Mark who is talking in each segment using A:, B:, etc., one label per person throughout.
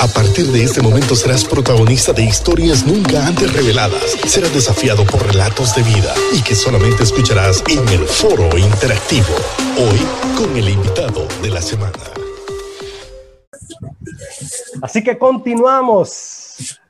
A: A partir de este momento serás protagonista de historias nunca antes reveladas. Serás desafiado por relatos de vida y que solamente escucharás en el foro interactivo. Hoy con el invitado de la semana.
B: Así que continuamos.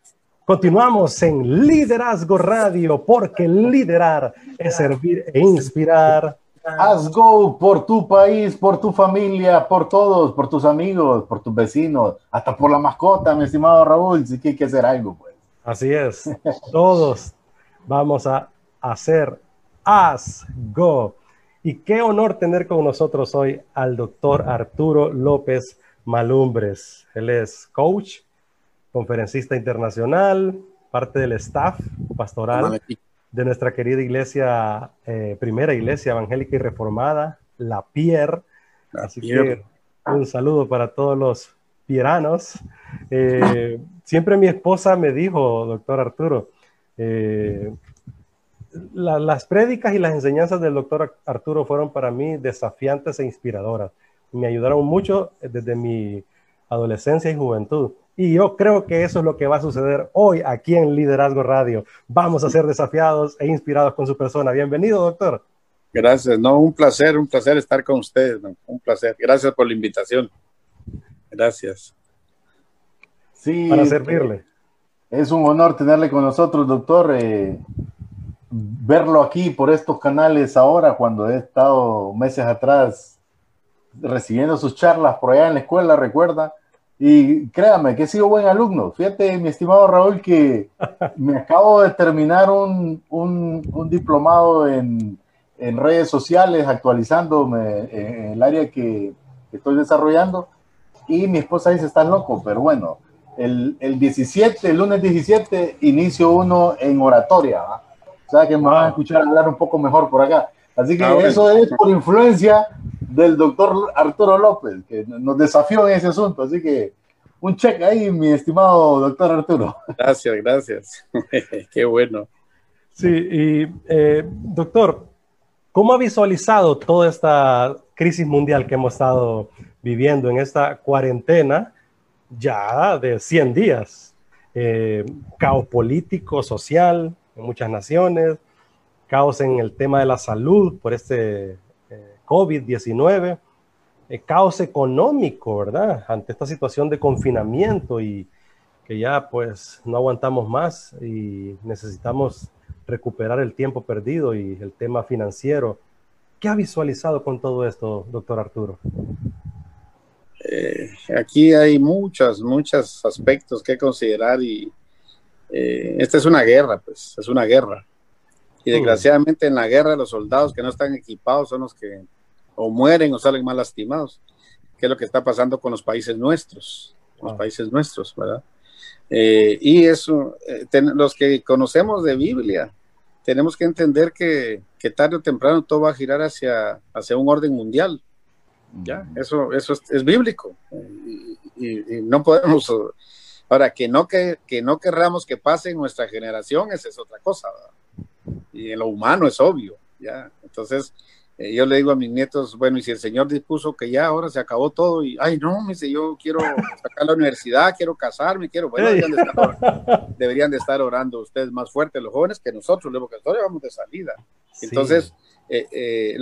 B: Continuamos en Liderazgo Radio, porque liderar es servir e inspirar.
C: Haz go por tu país, por tu familia, por todos, por tus amigos, por tus vecinos, hasta por la mascota, mi estimado Raúl, si que hay que hacer algo, pues.
B: Así es, todos vamos a hacer Haz go. Y qué honor tener con nosotros hoy al doctor Arturo López Malumbres. Él es coach, conferencista internacional, parte del staff pastoral de nuestra querida iglesia, eh, primera iglesia evangélica y reformada, La Pierre. Así que un saludo para todos los pieranos. Eh, siempre mi esposa me dijo, doctor Arturo, eh, las prédicas y las enseñanzas del doctor Arturo fueron para mí desafiantes e inspiradoras. Me ayudaron mucho desde mi adolescencia y juventud. Y yo creo que eso es lo que va a suceder hoy aquí en Liderazgo Radio. Vamos a ser desafiados e inspirados con su persona. Bienvenido, doctor.
D: Gracias, no, un placer, un placer estar con ustedes, un placer. Gracias por la invitación. Gracias.
B: Sí. Para servirle.
C: Es un honor tenerle con nosotros, doctor. Eh, verlo aquí por estos canales ahora, cuando he estado meses atrás recibiendo sus charlas por allá en la escuela, recuerda y créame que he sido buen alumno. Fíjate, mi estimado Raúl, que me acabo de terminar un, un, diplomado en, en, redes sociales, actualizándome en el área que, estoy desarrollando. Y mi esposa dice, estás loco, pero bueno, el, el 17, el lunes 17, inicio uno en oratoria. O sea que me van a escuchar hablar un poco mejor por acá. Así que ah, eso es por influencia del doctor Arturo López, que nos desafió en ese asunto. Así que un check ahí, mi estimado doctor Arturo.
D: Gracias, gracias. Qué bueno.
B: Sí, y eh, doctor, ¿cómo ha visualizado toda esta crisis mundial que hemos estado viviendo en esta cuarentena ya de 100 días? Eh, caos político, social en muchas naciones, caos en el tema de la salud por este COVID-19, eh, caos económico, ¿verdad? Ante esta situación de confinamiento y que ya pues no aguantamos más y necesitamos recuperar el tiempo perdido y el tema financiero. ¿Qué ha visualizado con todo esto, doctor Arturo?
D: Eh, aquí hay muchos, muchos aspectos que considerar y eh, esta es una guerra, pues, es una guerra. Y mm. desgraciadamente en la guerra los soldados que no están equipados son los que o mueren o salen más lastimados, que es lo que está pasando con los países nuestros, los ah. países nuestros, ¿verdad? Eh, y eso, eh, los que conocemos de Biblia, tenemos que entender que, que, tarde o temprano todo va a girar hacia, hacia un orden mundial. ¿ya? Eso, eso es, bíblico. Y, no podemos... Ahora, que no, que, que no querramos que pase en nuestra generación, esa es otra cosa. Y en lo humano es obvio. ¿ya? Entonces, eh, yo le digo a mis nietos, bueno, y si el Señor dispuso que ya ahora se acabó todo, y, ay, no, me dice, yo quiero sacar la universidad, quiero casarme, quiero, bueno, deberían de, estar, orando ustedes más fuerte, los jóvenes, que nosotros, porque nosotros vamos de salida. Entonces, eh, eh,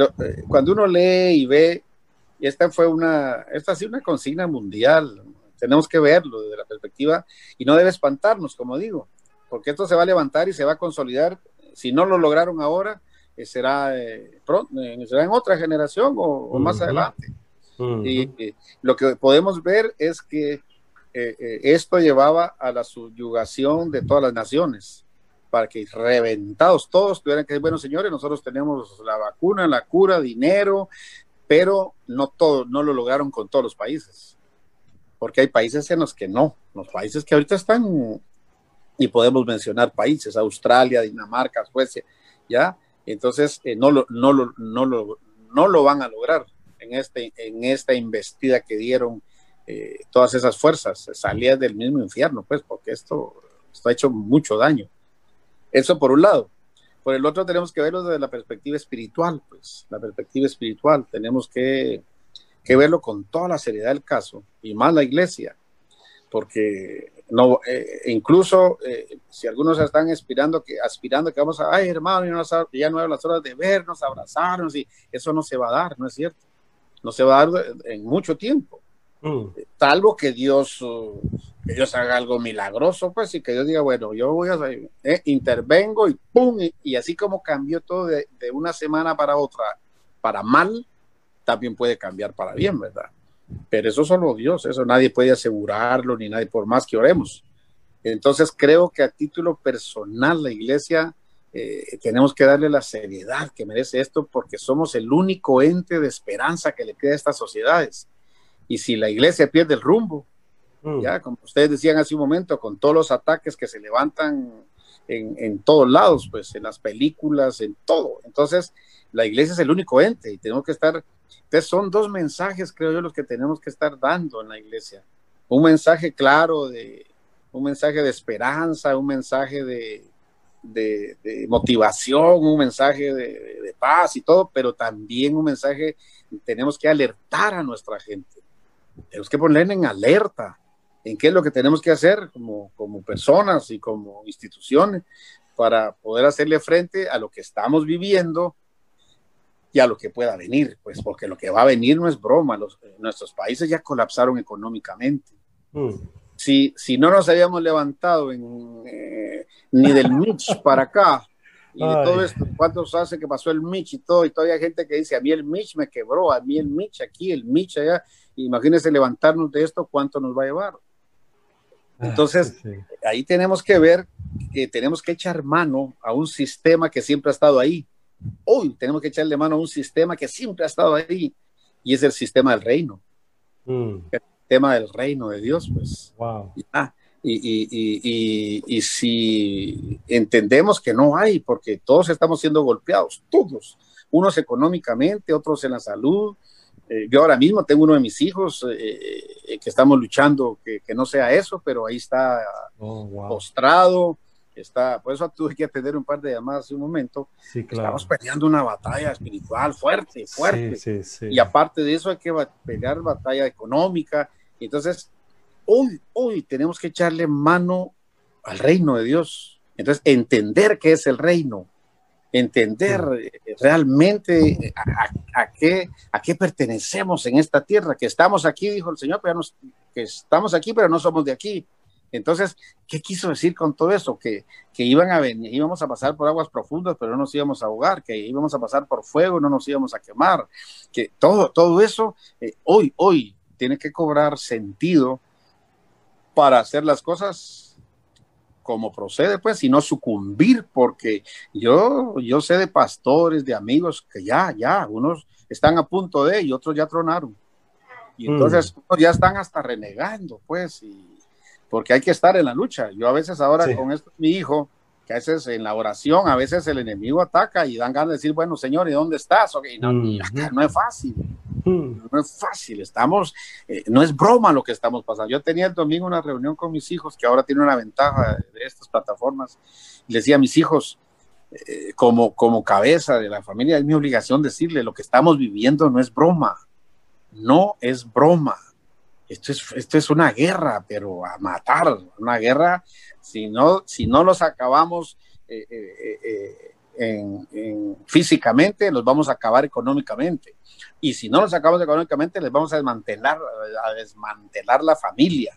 D: cuando uno lee y ve, esta fue una, esta ha sido una consigna mundial, tenemos que verlo desde la perspectiva, y no debe espantarnos, como digo, porque esto se va a levantar y se va a consolidar, si no lo lograron ahora, será, eh, pronto, eh, será en otra generación o, más adelante. Y lo que podemos ver es que eh, esto llevaba a la subyugación de todas las naciones, para que reventados todos tuvieran que decir, bueno, señores, nosotros tenemos la vacuna, la cura, dinero, pero no todo, no lo lograron con todos los países, porque hay países en los que no, los países que ahorita están, y podemos mencionar países, Australia, Dinamarca, Suecia, ya, entonces, eh, no, lo, no, lo, no, lo, no lo van a lograr en, este, en esta investida que dieron eh, todas esas fuerzas. Salía del mismo infierno, pues, porque esto, esto ha hecho mucho daño. Eso por un lado. Por el otro tenemos que verlo desde la perspectiva espiritual, pues, la perspectiva espiritual. Tenemos que, que verlo con toda la seriedad del caso, y más la iglesia, porque no, eh, incluso eh, si algunos están aspirando que, aspirando que vamos a, ay hermano, ya no, hay las horas de vernos, abrazarnos, y eso no se va a dar, ¿no es cierto? No se va a dar en mucho tiempo. Mm. Salvo que Dios, uh, que Dios haga algo milagroso, pues, y que Dios diga, bueno, yo voy a, eh, intervengo y pum, y, así como cambió todo de, de una semana para otra para mal, también puede cambiar para bien, ¿verdad? Pero eso solo Dios, eso nadie puede asegurarlo, ni nadie, por más que oremos. Entonces creo que a título personal la iglesia eh, tenemos que darle la seriedad que merece esto porque somos el único ente de esperanza que le queda a estas sociedades. Y si la iglesia pierde el rumbo, mm. ya como ustedes decían hace un momento, con todos los ataques que se levantan en, en todos lados, pues en las películas, en todo. Entonces, la iglesia es el único ente y tenemos que estar entonces son dos mensajes, creo yo, los que tenemos que estar dando en la iglesia. Un mensaje claro de, un mensaje de esperanza, un mensaje de, motivación, un mensaje de, paz y todo, pero también un mensaje, tenemos que alertar a nuestra gente. Tenemos que ponerle en alerta en qué es lo que tenemos que hacer como, como personas y como instituciones para poder hacerle frente a lo que estamos viviendo y a lo que pueda venir, pues porque lo que va a venir no es broma, los, eh, nuestros países ya colapsaron económicamente. Mm. Si, si no nos habíamos levantado en, eh, ni del Mitch para acá, y de todo esto, ¿cuántos hace que pasó el Mitch y todo? Y todavía hay gente que dice, a mí el Mitch me quebró, a mí el Mitch aquí, el Mitch allá. Imagínense levantarnos de esto, ¿cuánto nos va a llevar? Ah, Entonces, ahí tenemos que ver que tenemos que echar mano a un sistema que siempre ha estado ahí, Hoy tenemos que echarle mano a un sistema que siempre ha estado ahí y es el sistema del reino. Mm. El sistema del reino de Dios, pues.
B: Wow.
D: y, y, y, y, si entendemos que no hay, porque todos estamos siendo golpeados, todos, unos económicamente, otros en la salud. Eh, yo ahora mismo tengo uno de mis hijos eh, eh, que estamos luchando que, que, no sea eso, pero ahí está oh, postrado está, por eso tuve que atender un par de llamadas hace un momento.
B: Sí, claro.
D: Estamos peleando una batalla espiritual fuerte, fuerte. Sí, sí, y aparte de eso hay que pelear batalla económica. Entonces, hoy, hoy tenemos que echarle mano al reino de Dios. Entonces, entender qué es el reino, entender eh, realmente a, qué, a qué pertenecemos en esta tierra, que estamos aquí, dijo el Señor, pero que estamos aquí, pero no somos de aquí. Entonces, ¿qué quiso decir con todo eso? Que, que iban a venir, íbamos a pasar por aguas profundas, pero no nos íbamos a ahogar, que íbamos a pasar por fuego, no nos íbamos a quemar, que todo, todo eso eh, hoy, hoy tiene que cobrar sentido para hacer las cosas como procede, pues, y no sucumbir, porque yo, yo sé de pastores, de amigos que ya, ya, unos están a punto de y otros ya tronaron. Y mm. entonces ya están hasta renegando, pues, y, porque hay que estar en la lucha. Yo a veces ahora con esto, mi hijo, que a veces en la oración, a veces el enemigo ataca y dan ganas de decir, bueno, Señor, ¿y dónde estás? Okay, no, no es fácil. No es fácil, estamos, eh, no es broma lo que estamos pasando. Yo tenía el domingo una reunión con mis hijos, que ahora tienen una ventaja de estas plataformas, y les decía a mis hijos, eh, como, como cabeza de la familia, es mi obligación decirle, lo que estamos viviendo no es broma, no es broma esto es, esto es una guerra, pero a matar, una guerra, si no, si no los acabamos eh, eh, eh, físicamente, los vamos a acabar económicamente. Y si no los acabamos económicamente, les vamos a desmantelar, a desmantelar la familia.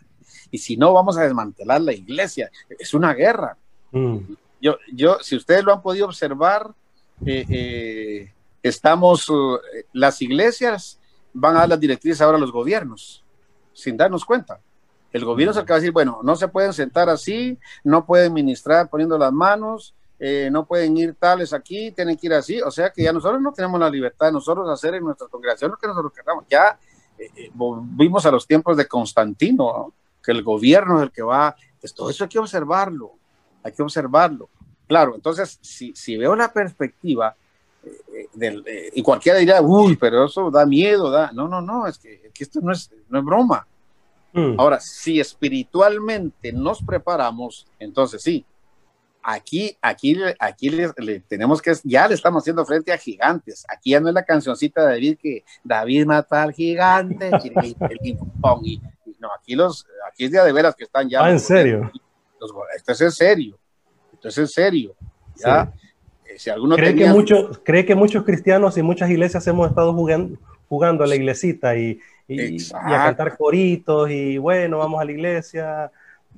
D: Y si no, vamos a desmantelar la iglesia. Es una guerra. Mm. Yo, yo, si ustedes lo han podido observar, estamos, las iglesias van a dar las directrices ahora a los gobiernos sin darnos cuenta. El gobierno es el que va a decir, bueno, no se pueden sentar así, no pueden ministrar poniendo las manos, eh, no pueden ir tales aquí, tienen que ir así. O sea que ya nosotros no tenemos la libertad de nosotros hacer en nuestra congregación lo que nosotros queramos. Ya eh, eh, volvimos a los tiempos de Constantino, que el gobierno es el que va. Pues todo eso hay que observarlo, hay que observarlo. Claro, entonces, si, si veo la perspectiva, y cualquiera dirá, uy, pero eso da miedo, da. No, no, no, es que, esto no es, no es broma. Hmm. Ahora, si espiritualmente nos preparamos, entonces sí. Aquí, aquí, aquí le, tenemos que, ya le estamos haciendo frente a gigantes. Aquí ya no es la cancioncita de David que David mata al gigante, no, aquí los, aquí es de, de veras que están ya.
B: Ah, ¿en serio?
D: esto es en serio, esto es en serio. Ya,
B: eh, si alguno ¿Cree, que muchos, ¿Cree que muchos cristianos y muchas iglesias hemos estado jugando, jugando a la iglesita y, y, a cantar coritos y bueno, vamos a la iglesia?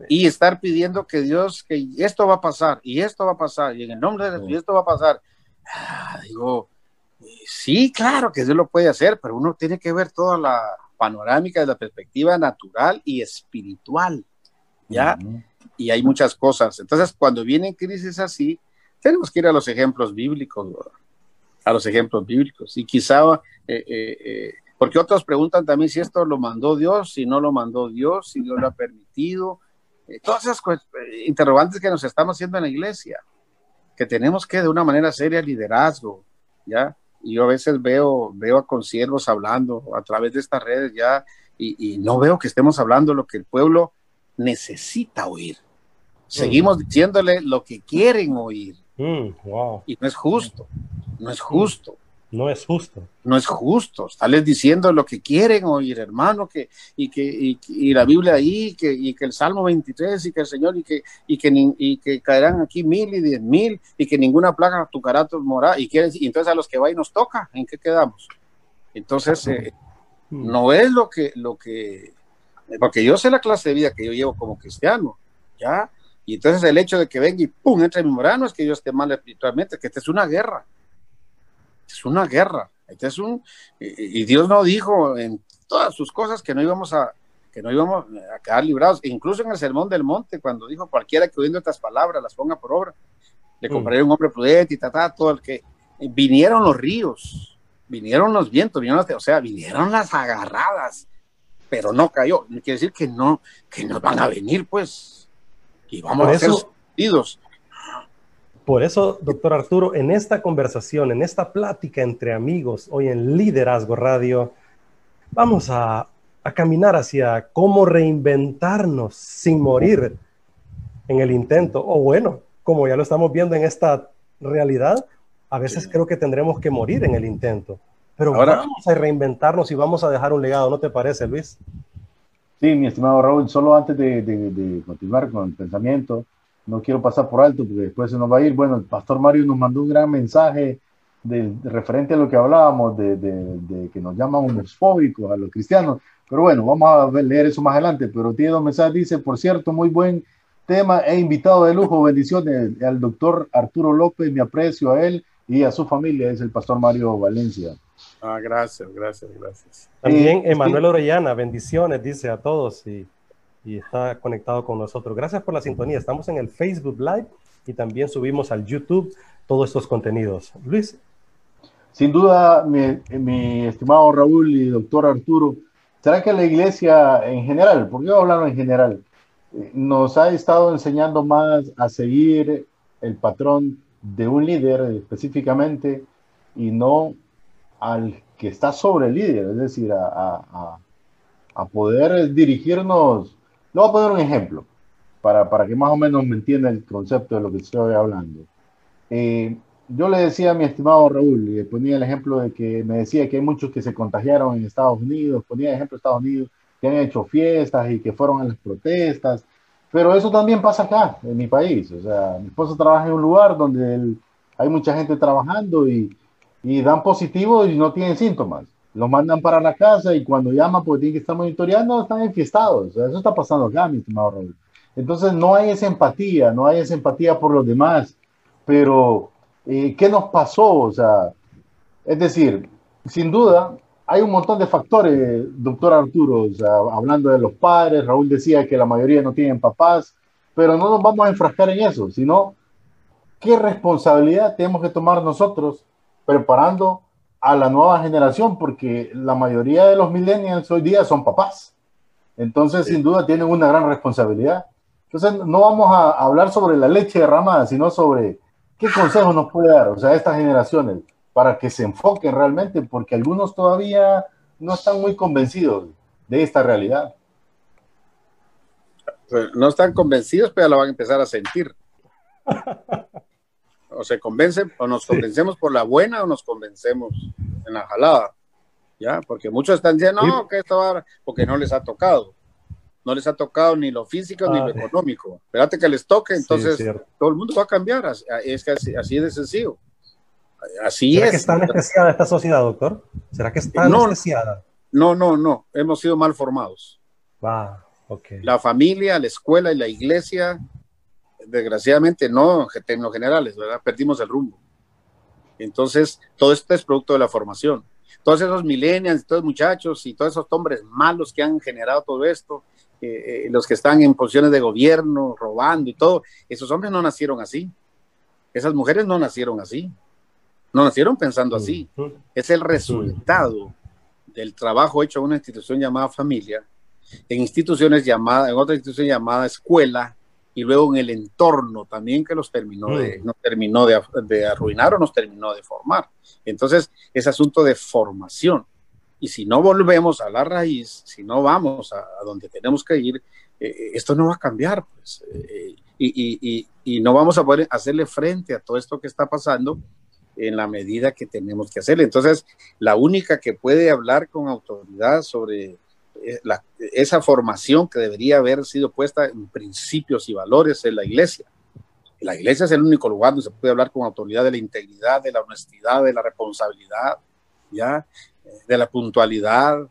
D: Y estar pidiendo que Dios, que esto va a pasar y esto va a pasar y en el nombre de Dios, y esto va a pasar. Ah, digo, sí, claro que Dios lo puede hacer, pero uno tiene que ver toda la panorámica de la perspectiva natural y espiritual, ¿ya? Y hay muchas cosas. Entonces, cuando vienen crisis así, tenemos que ir a los ejemplos bíblicos, a los ejemplos bíblicos. Y quizá, eh, eh, eh, porque otros preguntan también si esto lo mandó Dios, si no lo mandó Dios, si Dios lo ha permitido. todas esas interrogantes que nos estamos haciendo en la iglesia, que tenemos que de una manera seria liderazgo, ¿ya? Y yo a veces veo, veo a conciervos hablando a través de estas redes ya y, no veo que estemos hablando lo que el pueblo necesita oír. Seguimos diciéndole lo que quieren oír.
B: Mm,
D: y no es justo, no es justo.
B: No es justo.
D: No es justo. Estales diciendo lo que quieren oír, hermano, que, y que y, la Biblia ahí, que, y que el Salmo 23, y que el Señor, y que, y que, y que caerán aquí mil y diez mil, y que ninguna plaga tu carácter morá, y, y entonces a los que va y nos toca, ¿en qué quedamos? Entonces, eh, mm. no es lo que, lo que, porque yo sé la clase de vida que yo llevo como cristiano, ¿ya? Y entonces el hecho de que venga y pum, entre mi morano es que yo esté mal espiritualmente, que esta es una guerra es una guerra. Este es un, y, Dios no dijo en todas sus cosas que no íbamos a, que no íbamos a quedar librados, incluso en el sermón del monte, cuando dijo cualquiera que oyendo estas palabras las ponga por obra, le mm. compraré un hombre prudente y ta, todo el que vinieron los ríos, vinieron los vientos, vinieron o sea, vinieron las agarradas, pero no cayó. Quiere decir que no, que nos van a venir, pues, y vamos a ser sentidos.
B: Por eso, doctor Arturo, en esta conversación, en esta plática entre amigos, hoy en Liderazgo Radio, vamos a, caminar hacia cómo reinventarnos sin morir en el intento. O bueno, como ya lo estamos viendo en esta realidad, a veces creo que tendremos que morir en el intento. Pero Ahora, vamos a reinventarnos y vamos a dejar un legado, ¿no te parece, Luis?
C: Sí, mi estimado Raúl, solo antes de continuar con el pensamiento, no quiero pasar por alto porque después se nos va a ir. Bueno, el pastor Mario nos mandó un gran mensaje de, referente a lo que hablábamos, de, que nos llaman homofóbicos a los cristianos. Pero bueno, vamos a leer eso más adelante. Pero tiene dos dice, por cierto, muy buen tema e invitado de lujo. Bendiciones al doctor Arturo López, me aprecio a él y a su familia, es el pastor Mario Valencia.
D: Ah, gracias, gracias, gracias.
B: También Emanuel Orellana, bendiciones, dice a todos. Y y está conectado con nosotros. Gracias por la sintonía. Estamos en el Facebook Live y también subimos al YouTube todos estos contenidos. Luis.
C: Sin duda, mi, estimado Raúl y doctor Arturo, ¿será que la iglesia en general, porque yo hablar en general, nos ha estado enseñando más a seguir el patrón de un líder específicamente y no al que está sobre el líder, es decir, a, a poder dirigirnos le voy a poner un ejemplo para, para que más o menos me entienda el concepto de lo que estoy hablando. Eh, yo le decía a mi estimado Raúl, y ponía el ejemplo de que me decía que hay muchos que se contagiaron en Estados Unidos, ponía el ejemplo de Estados Unidos, que han hecho fiestas y que fueron a las protestas, pero eso también pasa acá, en mi país. O sea, mi esposo trabaja en un lugar donde hay mucha gente trabajando y, y dan positivo y no tienen síntomas los mandan para la casa y cuando llaman porque tienen que estar monitoreando, están enfiestados. eso está pasando acá, mi estimado Raúl. Entonces no hay esa empatía, no hay esa empatía por los demás. Pero, eh, ¿qué nos pasó? O sea, es decir, sin duda, hay un montón de factores, doctor Arturo, o sea, hablando de los padres, Raúl decía que la mayoría no tienen papás, pero no nos vamos a enfrascar en eso, sino qué responsabilidad tenemos que tomar nosotros preparando a la nueva generación, porque la mayoría de los millennials hoy día son papás. Entonces, sin duda, tienen una gran responsabilidad. Entonces, no vamos a hablar sobre la leche derramada, sino sobre qué consejo nos puede dar, o sea, estas generaciones, para que se enfoquen realmente, porque algunos todavía no están muy convencidos de esta realidad.
D: No están convencidos, pero lo van a empezar a sentir. o se convencen, o nos convencemos por la buena o nos convencemos en la jalada, ¿ya? Porque muchos están diciendo, no, que esto va, porque no les ha tocado. no les ha tocado ni lo físico ni lo económico. Espérate que les toque, entonces todo el mundo va a cambiar. Es que así, de sencillo. Así
B: ¿Será
D: es.
B: que está anestesiada esta sociedad, doctor? ¿Será que está no, anestesiada?
D: No, no, no. Hemos sido mal formados.
B: Va,
D: La familia, la escuela y la iglesia, desgraciadamente no en términos generales, ¿verdad? Perdimos el rumbo. Entonces, todo esto es producto de la formación. Todos esos millennials, todos muchachos y todos esos hombres malos que han generado todo esto, eh, eh, los que están en posiciones de gobierno, robando y todo, esos hombres no nacieron así. Esas mujeres no nacieron así. No nacieron pensando así. Es el resultado del trabajo hecho en una institución llamada familia, en instituciones llamadas, en otra institución llamada escuela, y luego en el entorno también que los terminó de, nos terminó de, de, arruinar o nos terminó de formar. Entonces, es asunto de formación. Y si no volvemos a la raíz, si no vamos a, donde tenemos que ir, eh, eh, esto no va a cambiar, pues. Eh, y, y, y, no vamos a poder hacerle frente a todo esto que está pasando en la medida que tenemos que hacerle. Entonces, la única que puede hablar con autoridad sobre la, esa formación que debería haber sido puesta en principios y valores es la iglesia. La iglesia es el único lugar donde se puede hablar con autoridad de la integridad, de la honestidad, de la responsabilidad, ya, de la puntualidad,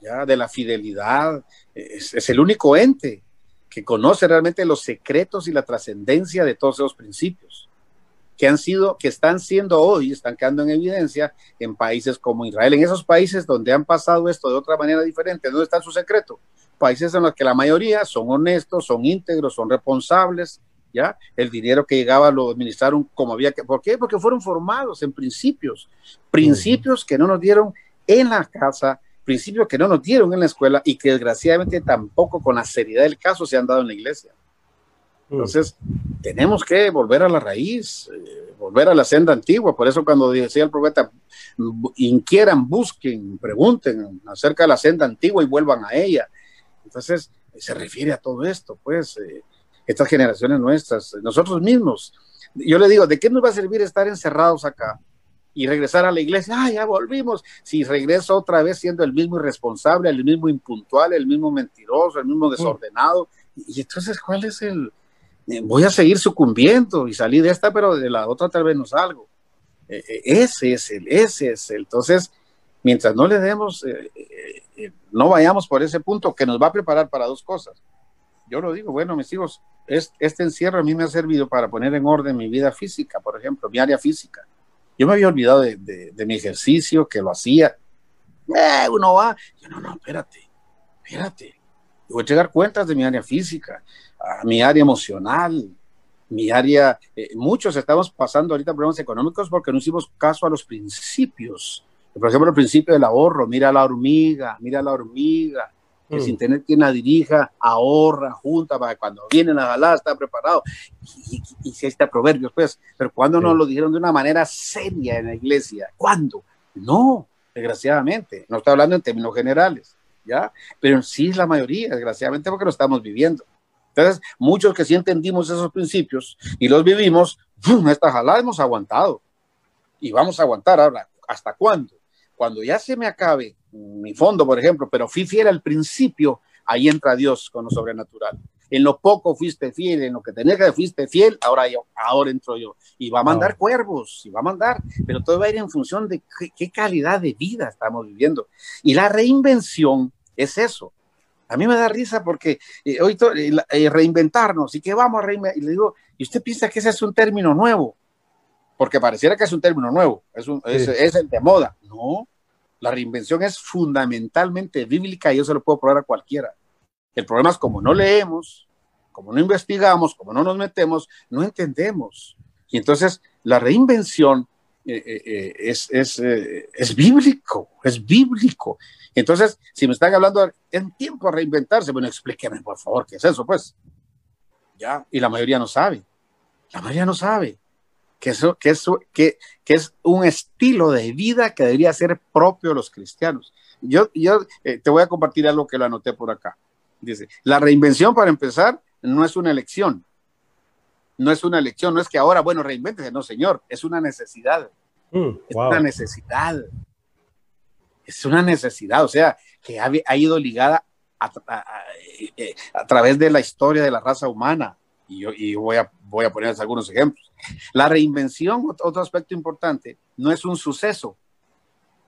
D: ya, de la fidelidad. Es, el único ente que conoce realmente los secretos y la trascendencia de todos esos principios que han sido, que están siendo hoy, están quedando en evidencia en países como Israel, en esos países donde han pasado esto de otra manera diferente, ¿dónde está su secreto? Países en los que la mayoría son honestos, son íntegros, son responsables, ¿ya? El dinero que llegaba lo administraron como había que. ¿Por qué? Porque fueron formados en principios, principios que no nos dieron en la casa, principios que no nos dieron en la escuela y que desgraciadamente tampoco con la seriedad del caso se han dado en la iglesia. Entonces, tenemos que volver a la raíz, eh, volver a la senda antigua. Por eso cuando decía el profeta, inquieran, busquen, pregunten acerca de la senda antigua y vuelvan a ella. Entonces, se refiere a todo esto, pues. Eh, estas generaciones nuestras, nosotros mismos. Yo le digo, ¿de qué nos va a servir estar encerrados acá y regresar a la iglesia? Ah, ya volvimos. Si regreso otra vez siendo el mismo irresponsable, el mismo impuntual, el mismo mentiroso, el mismo desordenado. Y entonces, ¿cuál es el...? Eh, voy a seguir sucumbiendo y salir de esta, pero de la otra tal vez no salgo. Eh, eh, ese es el, ese es el. Entonces, mientras no le demos, no vayamos por ese punto que nos va a preparar para dos cosas yo lo digo, bueno, mis hijos, este encierro a mí me ha servido para poner en orden mi vida física, por ejemplo, mi área física. Yo me había olvidado de, mi ejercicio, que lo hacía. Eh, uno va, yo, no, no, espérate, espérate. Yo voy a llegar cuentas de mi área física, a mi área emocional, mi área. Eh, muchos estamos pasando ahorita problemas económicos porque no hicimos caso a los principios. Por ejemplo, el principio del ahorro, mira la hormiga, mira la hormiga, que mm. sin tener quien la dirija, ahorra, junta, para cuando viene la balada está preparado. Y, si está proverbios, pues, pero cuando nos lo dijeron de una manera seria en la iglesia? ¿Cuándo? No, desgraciadamente, no está hablando en términos generales, ¿ya? Pero sí es la mayoría, desgraciadamente, porque lo estamos viviendo. Entonces, muchos que sí entendimos esos principios y los vivimos, esta jalada hemos aguantado. Y vamos a aguantar ahora. ¿Hasta cuándo? Cuando ya se me acabe mi fondo, por ejemplo, pero fui fiel al principio, ahí entra Dios con lo sobrenatural. En lo poco fuiste fiel, en lo que tenía que fuiste fiel, ahora yo, ahora entro yo. Y va a mandar cuervos, y va a mandar, pero todo va a ir en función de qué, calidad de vida estamos viviendo. Y la reinvención es eso. A mí me da risa porque eh, hoy eh, eh, reinventarnos y que vamos a reinventar. Y le digo, ¿y usted piensa que ese es un término nuevo? Porque pareciera que es un término nuevo, es, un, es, es el de moda. No, la reinvención es fundamentalmente bíblica y yo se lo puedo probar a cualquiera. El problema es como no leemos, como no investigamos, como no nos metemos, no entendemos. Y entonces la reinvención eh, eh, eh, es, es, es, bíblico, es bíblico. Entonces, si me están hablando en tiempo a reinventarse, bueno, explíqueme por favor qué es eso, pues. Ya, y la mayoría no sabe. La mayoría no sabe que, eso, que, eso, que, que es un estilo de vida que debería ser propio de los cristianos. Yo, yo te voy a compartir algo que lo anoté por acá. Dice, la reinvención para empezar no es una elección. No es una elección, no es que ahora, bueno, reinvéntese, no, señor, es una necesidad. Mm, es una necesidad. Es una necesidad, o sea, que ha, ha, ido ligada a, eh, través de la historia de la raza humana. Y, yo, y voy, a, voy a ponerles algunos ejemplos. La reinvención, otro aspecto importante, no es un suceso,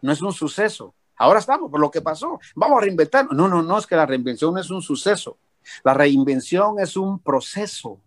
D: no es un suceso. Ahora estamos por lo que pasó, vamos a reinventar. No, no, no, es que la reinvención no es un suceso. La reinvención es un proceso,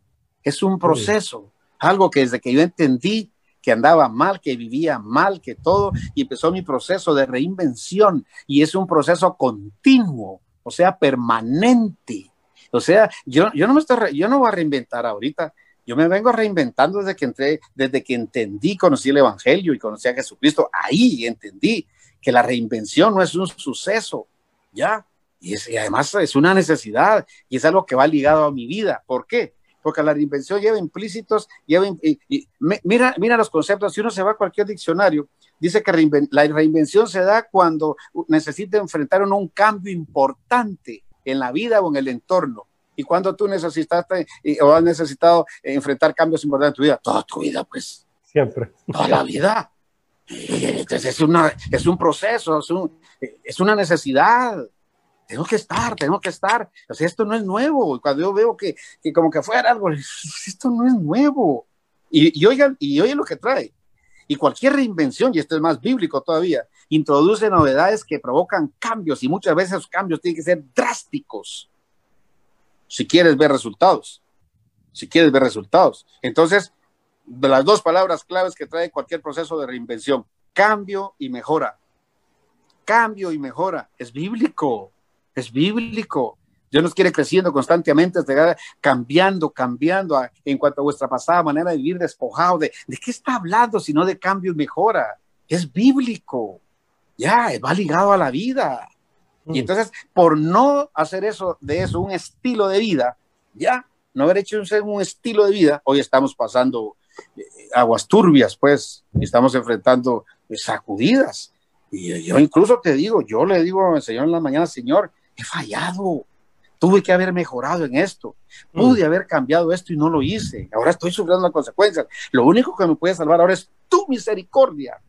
D: es un proceso, algo que desde que yo entendí que andaba mal, que vivía mal, que todo, y empezó mi proceso de reinvención, y es un proceso continuo, o sea, permanente. O sea, yo, yo, no, me estoy, yo no voy a reinventar ahorita, yo me vengo reinventando desde que entré, desde que entendí, conocí el Evangelio y conocí a Jesucristo, ahí entendí que la reinvención no es un suceso, ¿ya? Y, es, y además es una necesidad y es algo que va ligado a mi vida. ¿Por qué? Porque la reinvención lleva implícitos, lleva, y, mira, mira los conceptos, si uno se va a cualquier diccionario, dice que la reinvención se da cuando necesita enfrentar un cambio importante en la vida o en el entorno. Y cuando tú necesitaste o has necesitado enfrentar cambios importantes en tu vida, toda tu vida, pues.
B: Siempre.
D: Toda la vida. Entonces es, una, es un proceso, es, es una necesidad tengo que estar, tengo que estar. O sea, esto no es nuevo. Cuando yo veo que, que como que fuera algo, esto no es nuevo. Y, y, oigan, y oigan lo que trae. Y cualquier reinvención, y esto es más bíblico todavía, introduce novedades que provocan cambios y muchas veces esos cambios tienen que ser drásticos si quieres ver resultados. Si quieres ver resultados. Entonces, las dos palabras claves que trae cualquier proceso de reinvención, cambio y mejora. Cambio y mejora. Es bíblico es bíblico. Dios nos quiere creciendo constantemente, cambiando, cambiando en cuanto a vuestra pasada manera de vivir despojado. De, ¿De qué está hablando si no de cambio y mejora? Es bíblico. Ya, va ligado a la vida. Y mm. entonces, por no hacer eso, de eso un estilo de vida, ya, no haber hecho un, estilo de vida, hoy estamos pasando eh, aguas turbias, pues, estamos enfrentando sacudidas. Y yo incluso te digo, yo le digo al Señor en la mañana, Señor, he fallado, tuve que haber mejorado en esto, pude mm. haber cambiado esto y no lo hice, ahora estoy sufriendo las consecuencias, lo único que me puede salvar ahora es tu misericordia.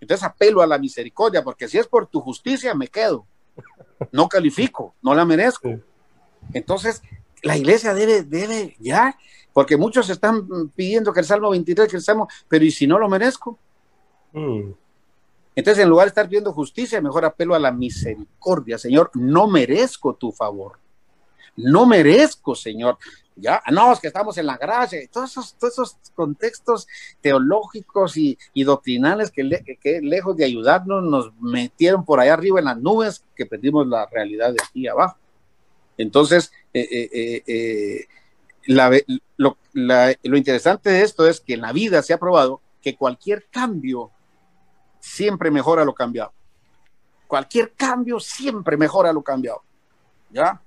D: Entonces apelo a la misericordia, porque si es por tu justicia me quedo, no califico, no la merezco. Entonces, la iglesia debe, debe ya, porque muchos están pidiendo que el Salmo 23, que el Salmo, pero ¿y si no lo merezco? Mm. Entonces, en lugar de estar pidiendo justicia, mejor apelo a la misericordia. Señor, no merezco tu favor. No merezco, Señor. Ya, no, es que estamos en la gracia. Todos esos, todos esos contextos teológicos y, doctrinales que, lejos de ayudarnos nos metieron por allá arriba en las nubes que perdimos la realidad de aquí abajo. Entonces, eh, eh, eh, lo, lo interesante de esto es que en la vida se ha probado que cualquier cambio siempre mejora lo cambiado. Cualquier cambio siempre mejora lo cambiado. ¿Ya?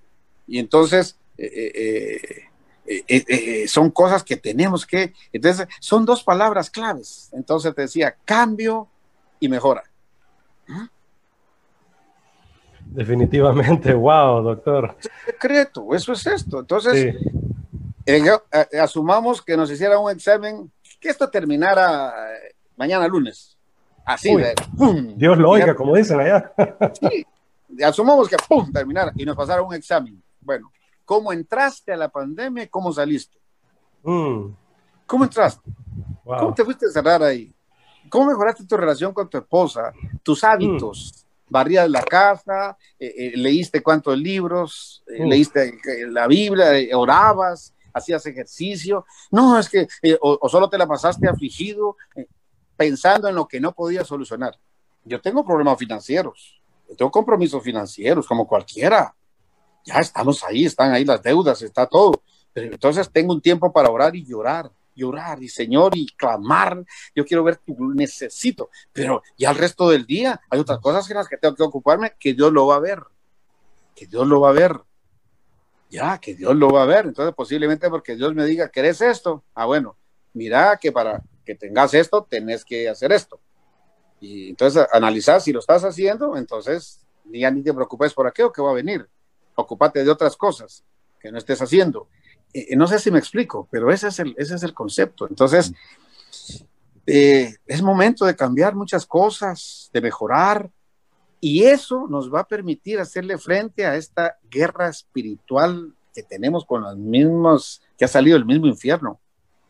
D: Y entonces, eh, eh, eh, son cosas que tenemos que, entonces, son dos palabras claves. Entonces te decía, cambio y mejora.
B: ¿Mm? Definitivamente, wow, doctor.
D: secreto, eso es esto. Entonces, asumamos que nos hiciera un examen, que esto terminara mañana lunes. Así
B: Dios lo oiga, como dicen allá.
D: sí, asumamos que ¡pum! terminar y nos pasaron un examen. Bueno, ¿cómo entraste a la pandemia y cómo saliste? Mm. ¿Cómo entraste? ¿Cómo te fuiste a cerrar ahí? ¿Cómo mejoraste tu relación con tu esposa? Tus hábitos. Mm. Barrías la casa, eh, eh, leíste cuántos libros, eh, mm. leíste la Biblia, orabas, hacías ejercicio. No, es que, o, solo te la pasaste afligido pensando en lo que no podía solucionar. Yo tengo problemas financieros, yo tengo compromisos financieros como cualquiera. Ya estamos ahí, están ahí las deudas, está todo. Pero entonces tengo un tiempo para orar y llorar, llorar y Señor y clamar. Yo quiero ver tu necesito, pero ya el resto del día hay otras cosas en las que tengo que ocuparme que Dios lo va a ver, que Dios lo va a ver. Ya, que Dios lo va a ver. Entonces, posiblemente porque Dios me diga, ¿querés esto? Ah, bueno, mira que para que tengas esto, tenés que hacer esto. Y entonces analizar si lo estás haciendo, entonces ya ni te preocupes por aquello que va a venir. Ocúpate de otras cosas que no estés haciendo. no sé si me explico, pero ese es el, ese es el concepto. Entonces, eh, es momento de cambiar muchas cosas, de mejorar. Y eso nos va a permitir hacerle frente a esta guerra espiritual que tenemos con los mismos, que ha salido del mismo infierno,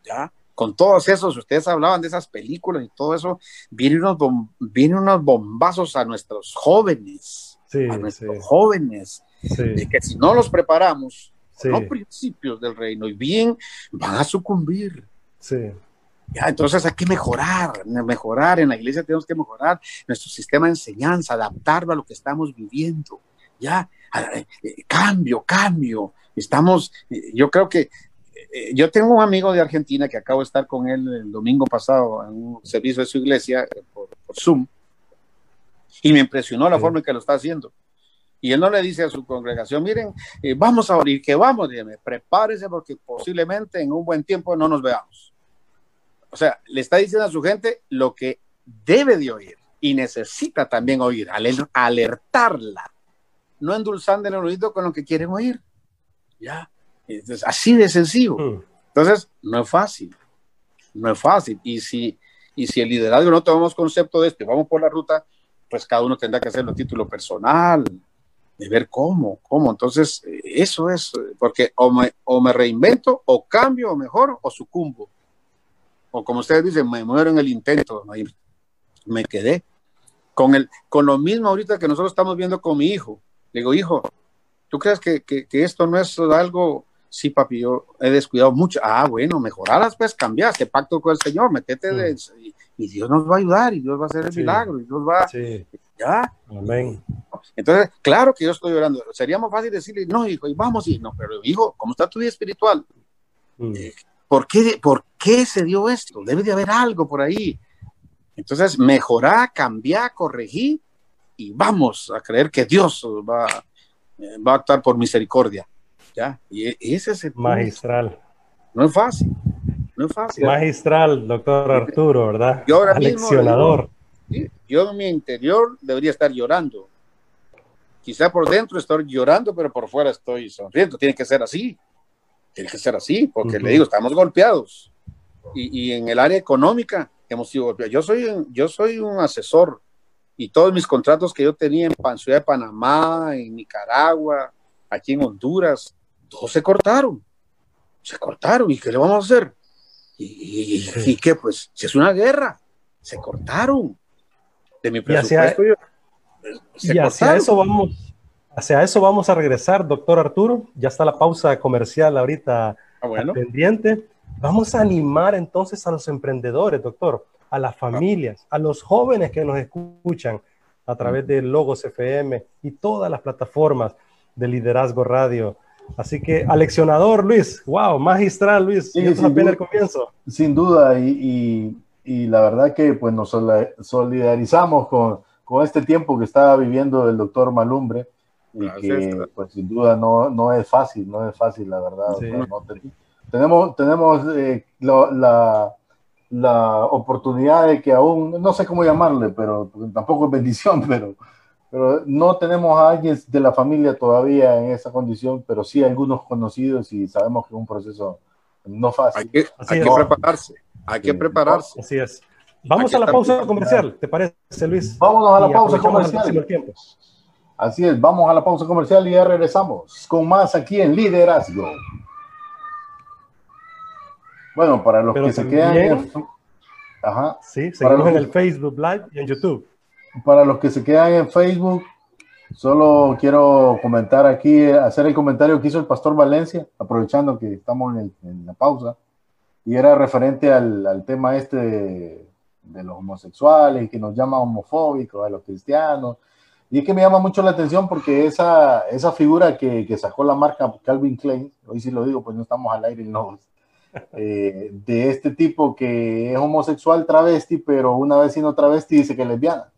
D: ¿ya? Con todos esos, ustedes hablaban de esas películas y todo eso, vienen unos, vienen unos bombazos a nuestros jóvenes, a nuestros jóvenes, de que si no los preparamos, los principios del reino, y bien, van a sucumbir.
B: Sí.
D: Ya, entonces hay que mejorar, mejorar. En la iglesia tenemos que mejorar nuestro sistema de enseñanza, adaptarlo a lo que estamos viviendo. Ya, eh, cambio, cambio. Estamos, eh, yo creo que eh, yo tengo un amigo de Argentina que acabo de estar con él el domingo pasado en un servicio de su iglesia por, Zoom y me impresionó la forma en que lo está haciendo. Y él no le dice a su congregación, miren, vamos a oír, que vamos, dígame, prepárese porque posiblemente en un buen tiempo no nos veamos o sea, le está diciendo a su gente lo que debe de oír y necesita también oír, alertarla, no endulzando el oído con lo que quieren oír. Ya, así de sencillo. Hmm. Entonces, no es fácil, no es fácil. Y si, y si el liderazgo no tomamos concepto de esto y vamos por la ruta, pues cada uno tendrá que hacerlo a título personal, de ver cómo, cómo. Entonces, eso es, porque o me, o me reinvento, o cambio, o mejor, o sucumbo o como ustedes dicen, me muero en el intento, me quedé. Con, el, con lo mismo ahorita que nosotros estamos viendo con mi hijo. Le digo, hijo, ¿tú crees que, que, esto no es algo? Sí, papi, yo he descuidado mucho. Ah, bueno, mejoraras, pues cambiaste, pacto con el Señor, metete y, Dios nos va a ayudar y Dios va a hacer el milagro y Dios va. Sí. Ya.
B: Amén.
D: Entonces, claro que yo estoy llorando. Sería más fácil decirle, no, hijo, y vamos, y no, pero hijo, ¿cómo está tu vida espiritual? Mm. Eh, ¿Por qué, ¿Por qué se dio esto? Debe de haber algo por ahí. Entonces, mejorar, cambiar, corregir y vamos a creer que Dios va, va a actuar por misericordia. ¿Ya? Y ese es el
B: magistral.
D: No es fácil. No es fácil.
B: Magistral, doctor Arturo, ¿verdad? Yo ahora Aleccionador.
D: yo en mi interior debería estar llorando. Quizá por dentro estoy llorando, pero por fuera estoy sonriendo. Tiene que ser así. Tiene que ser así, porque le digo, estamos golpeados. Y, y, en el área económica hemos sido golpeados. Yo soy, yo soy un asesor y todos mis contratos que yo tenía en Ciudad de Panamá, en Nicaragua, aquí en Honduras, todos se cortaron. Se cortaron. ¿Y qué le vamos a hacer? ¿Y, y, qué? Pues, si es una guerra, se cortaron. De mi presupuesto.
B: Y hacia, eso vamos Hacia eso vamos a regresar, doctor Arturo. Ya está la pausa comercial ahorita ah, pendiente. Vamos a animar entonces a los emprendedores, doctor, a las familias, a los jóvenes que nos escuchan a través de Logos FM y todas las plataformas de Liderazgo Radio. Así que, aleccionador Luis, wow, magistral Luis,
C: sí, sin duda, el comienzo. Sin duda, y, y, la verdad que pues nos solidarizamos con, con este tiempo que está viviendo el doctor Malumbre y que pues sin duda no, no es fácil, no es fácil la verdad. tenemos tenemos eh, la, la, oportunidad de que aún, no sé cómo llamarle, pero tampoco es bendición, pero, pero no tenemos a alguien de la familia todavía en esa condición, pero sí algunos conocidos y sabemos que es un proceso no fácil.
D: Hay que, hay que prepararse, hay que prepararse.
B: Así es. Vamos a la pausa comercial, ¿te parece, Luis?
C: Vámonos a la pausa comercial. tiempo. Así es, vamos a la pausa comercial y ya regresamos con más aquí en Liderazgo. Bueno, para los que se quedan en...
B: Ajá. Sí, seguimos en el Facebook Live y en YouTube.
C: Para los que se quedan en Facebook, solo quiero comentar aquí, hacer el comentario que hizo el pastor Valencia, aprovechando que estamos en, la pausa, y era referente al, tema este de, de, los homosexuales, que nos llama homofóbicos a los cristianos, y es que me llama mucho la atención porque esa, esa figura que, que sacó la marca Calvin Klein, hoy sí lo digo, pues no estamos al aire, no, eh, de este tipo que es homosexual travesti, pero una vez siendo travesti dice que es lesbiana.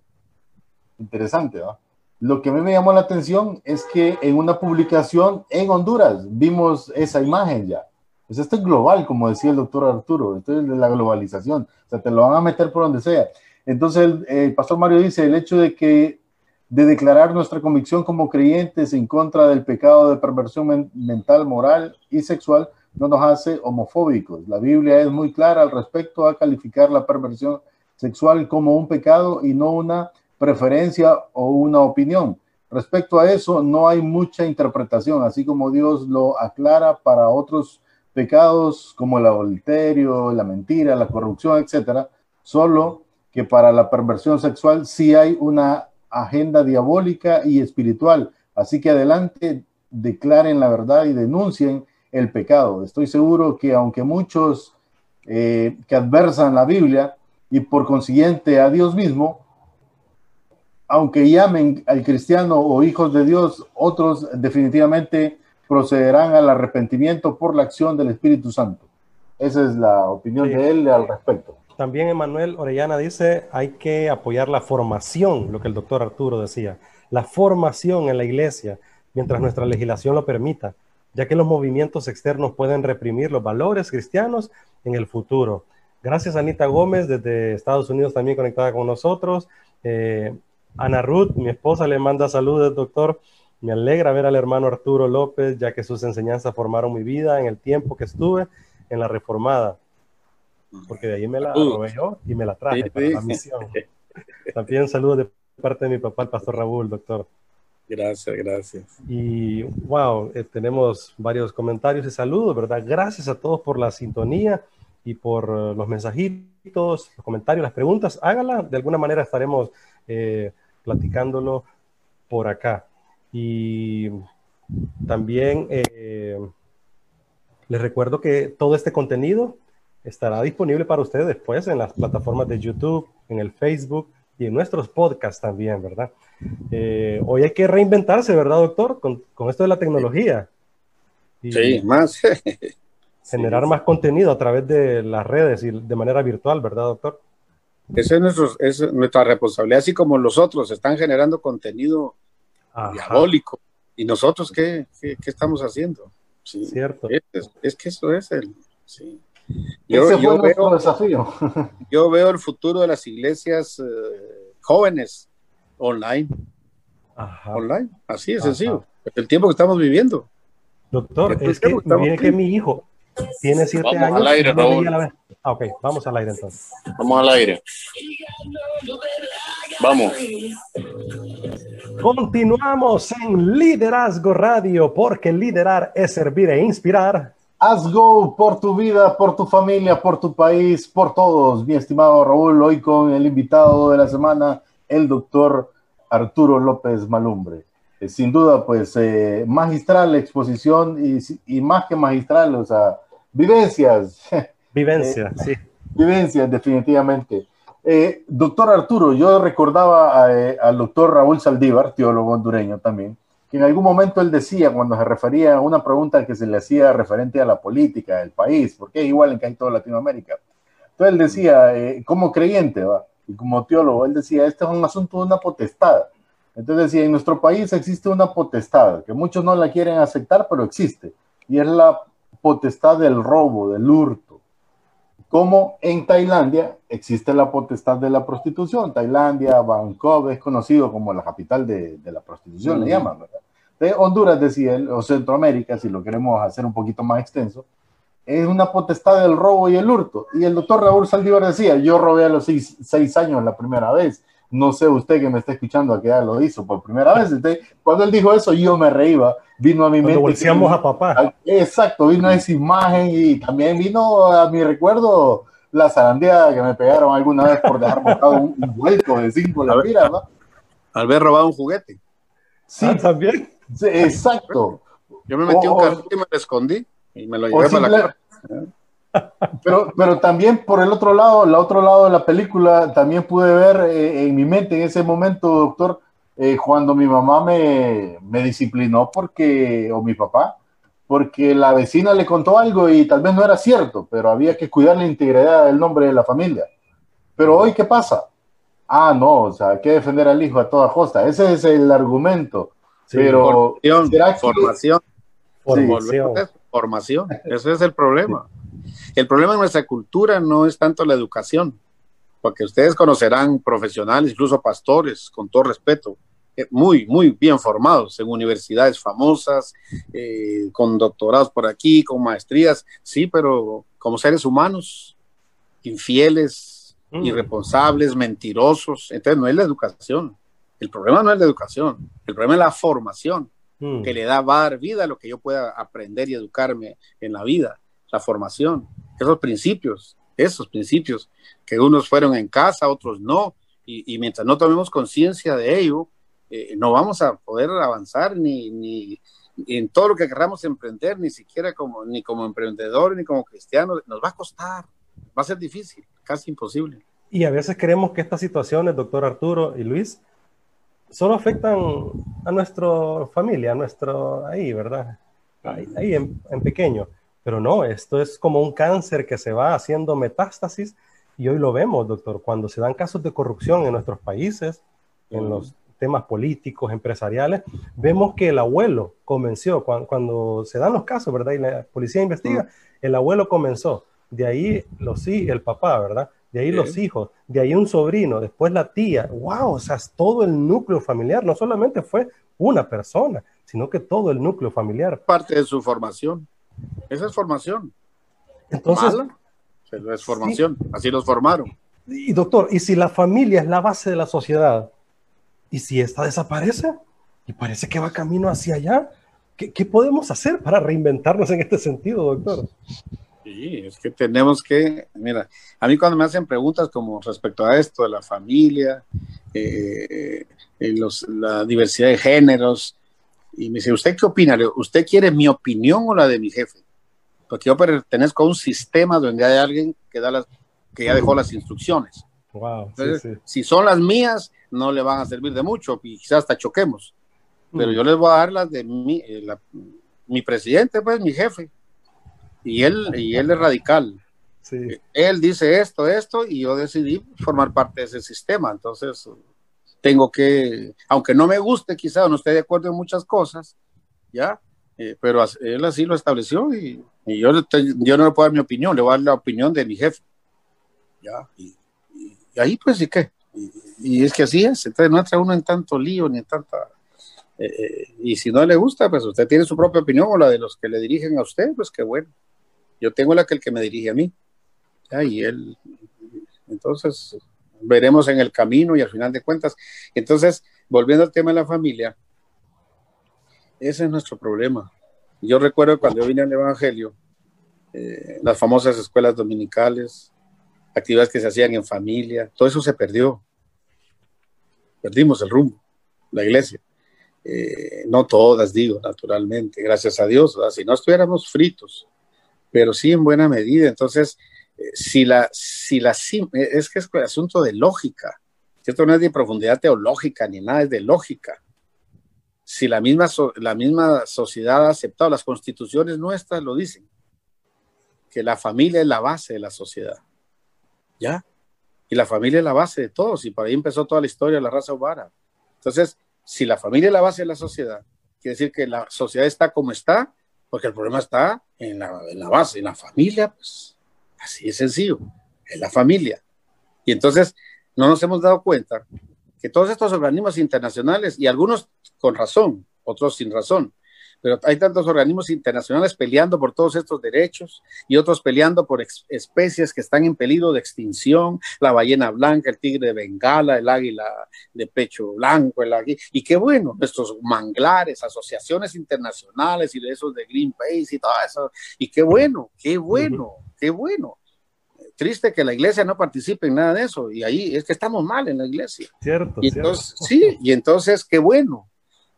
C: Interesante, ¿no? Lo que a mí me llamó la atención es que en una publicación en Honduras vimos esa imagen ya. Pues esto es global, como decía el doctor Arturo, esto es de la globalización, o sea, te lo van a meter por donde sea. Entonces el pastor Mario dice, el hecho de que de declarar nuestra convicción como creyentes en contra del pecado de perversión mental, moral y sexual no nos hace homofóbicos. La Biblia es muy clara al respecto a calificar la perversión sexual como un pecado y no una preferencia o una opinión. Respecto a eso, no hay mucha interpretación, así como Dios lo aclara para otros pecados como el adulterio, la mentira, la corrupción, etcétera, solo que para la perversión sexual sí hay una agenda diabólica y espiritual. Así que adelante, declaren la verdad y denuncien el pecado. Estoy seguro que aunque muchos eh, que adversan la Biblia y por consiguiente a Dios mismo, aunque llamen al cristiano o hijos de Dios, otros definitivamente procederán al arrepentimiento por la acción del Espíritu Santo. Esa es la opinión de él al respecto.
B: También Emanuel Orellana dice, hay que apoyar la formación, lo que el doctor Arturo decía, la formación en la iglesia, mientras nuestra legislación lo permita, ya que los movimientos externos pueden reprimir los valores cristianos en el futuro. Gracias Anita Gómez desde Estados Unidos también conectada con nosotros. Eh, Ana Ruth, mi esposa, le manda saludos, doctor. Me alegra ver al hermano Arturo López, ya que sus enseñanzas formaron mi vida en el tiempo que estuve en la reformada porque de ahí me la robé yo y me la traje para la misión. También saludos de parte de mi papá, el pastor Raúl, doctor.
D: Gracias, gracias.
B: Y wow, eh, tenemos varios comentarios y saludos, ¿verdad? Gracias a todos por la sintonía y por uh, los mensajitos, los comentarios, las preguntas. Háganla, de alguna manera estaremos eh, platicándolo por acá. Y también eh, les recuerdo que todo este contenido estará disponible para ustedes después en las plataformas de YouTube, en el Facebook y en nuestros podcasts también, ¿verdad? Eh, hoy hay que reinventarse, ¿verdad, doctor? Con, con esto de la tecnología.
D: sí, más.
B: generar más contenido a través de las redes y de manera virtual, ¿verdad, doctor?
D: Esa es, nuestra responsabilidad, así como los otros están generando contenido diabólico. ¿Y nosotros qué, qué, estamos haciendo?
B: Sí, Cierto.
D: Es, es, que eso es el... Sí. Yo, veo, desafío. yo veo el futuro de las iglesias eh, jóvenes online. Online, así de sencillo. El tiempo que estamos viviendo.
B: Doctor, es que viene que mi hijo tiene siete vamos años. Al aire, Raúl. Ah, ok, vamos al aire entonces.
D: Vamos al aire. Vamos.
B: Continuamos en Liderazgo Radio, porque liderar es servir e inspirar.
C: Haz go por tu vida, por tu familia, por tu país, por todos, mi estimado Raúl. Hoy con el invitado de la semana, el doctor Arturo López Malumbre. Eh, sin duda, pues eh, magistral exposición y, y, más que magistral, o sea, vivencias.
B: Vivencias, eh, sí.
C: Vivencias, definitivamente. doctor Arturo, yo recordaba al doctor Raúl Saldívar, teólogo hondureño también, en algún momento él decía, cuando se refería a una pregunta que se le hacía referente a la política del país, porque es igual en casi toda Latinoamérica. Entonces él decía, eh, como creyente ¿va? y como teólogo, él decía, este es un asunto de una potestad. Entonces decía, en nuestro país existe una potestad, que muchos no la quieren aceptar, pero existe, y es la potestad del robo, del hurto. Como en Tailandia existe la potestad de la prostitución. Tailandia, Bangkok es conocido como la capital de, la prostitución, le llaman, ¿verdad? de Honduras, decía él, o Centroamérica, si lo queremos hacer un poquito más extenso, es una potestad del robo y el hurto. Y el doctor Raúl Saldívar decía, yo robé a los seis, años la primera vez. No sé usted que me está escuchando a qué edad lo hizo por primera vez. cuando él dijo eso, yo me reíba. Vino a mi mente.
B: Volteamos a papá.
C: Exacto, vino esa imagen y también vino a mi recuerdo la zarandeada que me pegaron alguna vez por dejar botado un, vuelto de cinco lempiras, ¿no?
D: Al haber robado un juguete.
B: Sí, ah, también
C: exacto.
D: Yo me metí un carrito y me lo escondí y me lo llevé para la casa.
C: Pero, pero también por el otro lado, el otro lado de la película, también pude ver eh, en mi mente en ese momento, doctor, eh, cuando mi mamá me, me, disciplinó porque, o mi papá, porque la vecina le contó algo y tal vez no era cierto, pero había que cuidar la integridad del nombre de la familia. Pero hoy, ¿qué pasa? Ah, no, o sea, hay que defender al hijo a toda costa. Ese es el argumento. Pero
D: formación, formación, formación, ese es el problema. El problema de nuestra cultura no es tanto la educación, porque ustedes conocerán profesionales, incluso pastores, con todo respeto, eh, muy, muy bien formados en universidades famosas, eh, con doctorados por aquí, con maestrías, sí, pero como seres humanos, infieles, mm. irresponsables, mentirosos. Entonces no es la educación. El problema no es la educación, el problema es la formación mm. que le da, va a dar vida a lo que yo pueda aprender y educarme en la vida, la formación, esos principios, esos principios, que unos fueron en casa, otros no, y, mientras no tomemos conciencia de ello, eh, no vamos a poder avanzar ni, ni, en todo lo que queramos emprender, ni siquiera como, ni como emprendedor, ni como cristiano, nos va a costar, va a ser difícil, casi imposible.
B: Y a veces creemos que estas situaciones, doctor Arturo y Luis, solo afectan a nuestra familia, a nuestro, ahí, ¿verdad? Ahí, en, en, pequeño. Pero no, esto es como un cáncer que se va haciendo metástasis y hoy lo vemos, doctor, cuando se dan casos de corrupción en nuestros países, en los temas políticos, empresariales, vemos que el abuelo comenzó, cuando, se dan los casos, ¿verdad? Y la policía investiga, el abuelo comenzó, de ahí los el papá, ¿verdad? De ahí los hijos, de ahí un sobrino, después la tía, wow, o sea, todo el núcleo familiar, no solamente fue una persona, sino que todo el núcleo familiar.
D: Parte de su formación, esa es formación.
B: Entonces,
D: es formación, así los formaron.
B: Y doctor, ¿y si la familia es la base de la sociedad? ¿Y si esta desaparece? Y parece que va camino hacia allá. ¿Qué, qué podemos hacer para reinventarnos en este sentido, doctor?
D: Sí, es que tenemos que, mira, a mí cuando me hacen preguntas como respecto a esto de la familia, eh, eh, la diversidad de géneros, y me dice, ¿usted qué opina? ¿Usted quiere mi opinión o la de mi jefe? Porque yo pertenezco a un sistema donde hay alguien que, da las, que ya dejó las instrucciones.
B: Wow,
D: Si son las mías, no le van a servir de mucho y quizás hasta choquemos. Pero yo les voy a dar las de mi, eh, mi presidente, pues mi jefe. Y él, y él es radical. Él dice esto, esto, y yo decidí formar parte de ese sistema. Entonces, tengo que, aunque no me guste quizá no esté de acuerdo en muchas cosas, ¿ya? Eh, pero él así lo estableció y, yo, yo no le puedo dar mi opinión, le voy a dar la opinión de mi jefe. ¿Ya? Y, ahí pues, ¿y qué? Y, es que así es, entonces no entra uno en tanto lío ni en tanta... Eh, eh, y si no le gusta, pues usted tiene su propia opinión o la de los que le dirigen a usted, pues qué bueno. Yo tengo la que el que me dirige a mí. Y él, entonces, veremos en el camino y al final de cuentas. Entonces, volviendo al tema de la familia, ese es nuestro problema. Yo recuerdo cuando yo vine al Evangelio, eh, las famosas escuelas dominicales, actividades que se hacían en familia, todo eso se perdió. Perdimos el rumbo, la iglesia. Eh, no todas, digo, naturalmente, gracias a Dios, si no estuviéramos fritos, pero sí en buena medida. Entonces, si la, si la, eh, es que es un asunto de lógica, ¿cierto? No es de profundidad teológica ni nada, es de lógica. Si la misma, la misma sociedad ha aceptado, las constituciones nuestras lo dicen, que la familia es la base de la sociedad. ¿Ya? Y la familia es la base de todos, y por ahí empezó toda la historia de la raza humana. Entonces, si la familia es la base de la sociedad, quiere decir que la sociedad está como está, porque el problema está en la, base, en la familia, pues así es sencillo, en la familia. Y entonces no nos hemos dado cuenta que todos estos organismos internacionales, y algunos con razón, otros sin razón, pero hay tantos organismos internacionales peleando por todos estos derechos y otros peleando por especies que están en peligro de extinción, la ballena blanca, el tigre de Bengala, el águila de pecho blanco, el águila, y qué bueno, nuestros manglares, asociaciones internacionales y de esos de Greenpeace y todo eso, y qué bueno, qué bueno, qué bueno triste que la iglesia no participe en nada de eso. Y ahí es que estamos mal en la iglesia.
B: Cierto.
D: Y entonces, sí, y entonces, qué bueno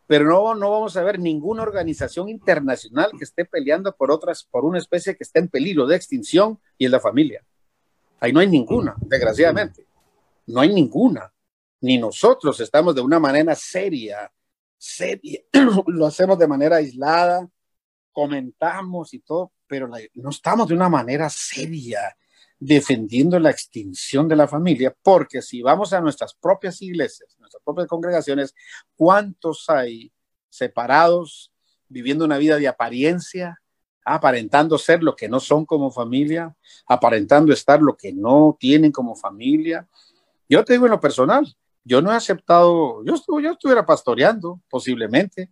D: pero no, no vamos a ver ninguna organización internacional que esté peleando por otras, por una especie que esté en peligro de extinción y es la familia. Ahí no hay ninguna, desgraciadamente. No hay ninguna. Ni nosotros estamos de una manera seria, seria. Lo hacemos de manera aislada, comentamos y todo, pero no estamos de una manera seria defendiendo la extinción de la familia, porque si vamos a nuestras propias iglesias, nuestras propias congregaciones, ¿cuántos hay separados, viviendo una vida de apariencia, aparentando ser lo que no son como familia, aparentando estar lo que no tienen como familia? Yo te digo en lo personal, yo no he aceptado, yo, yo estuviera pastoreando posiblemente,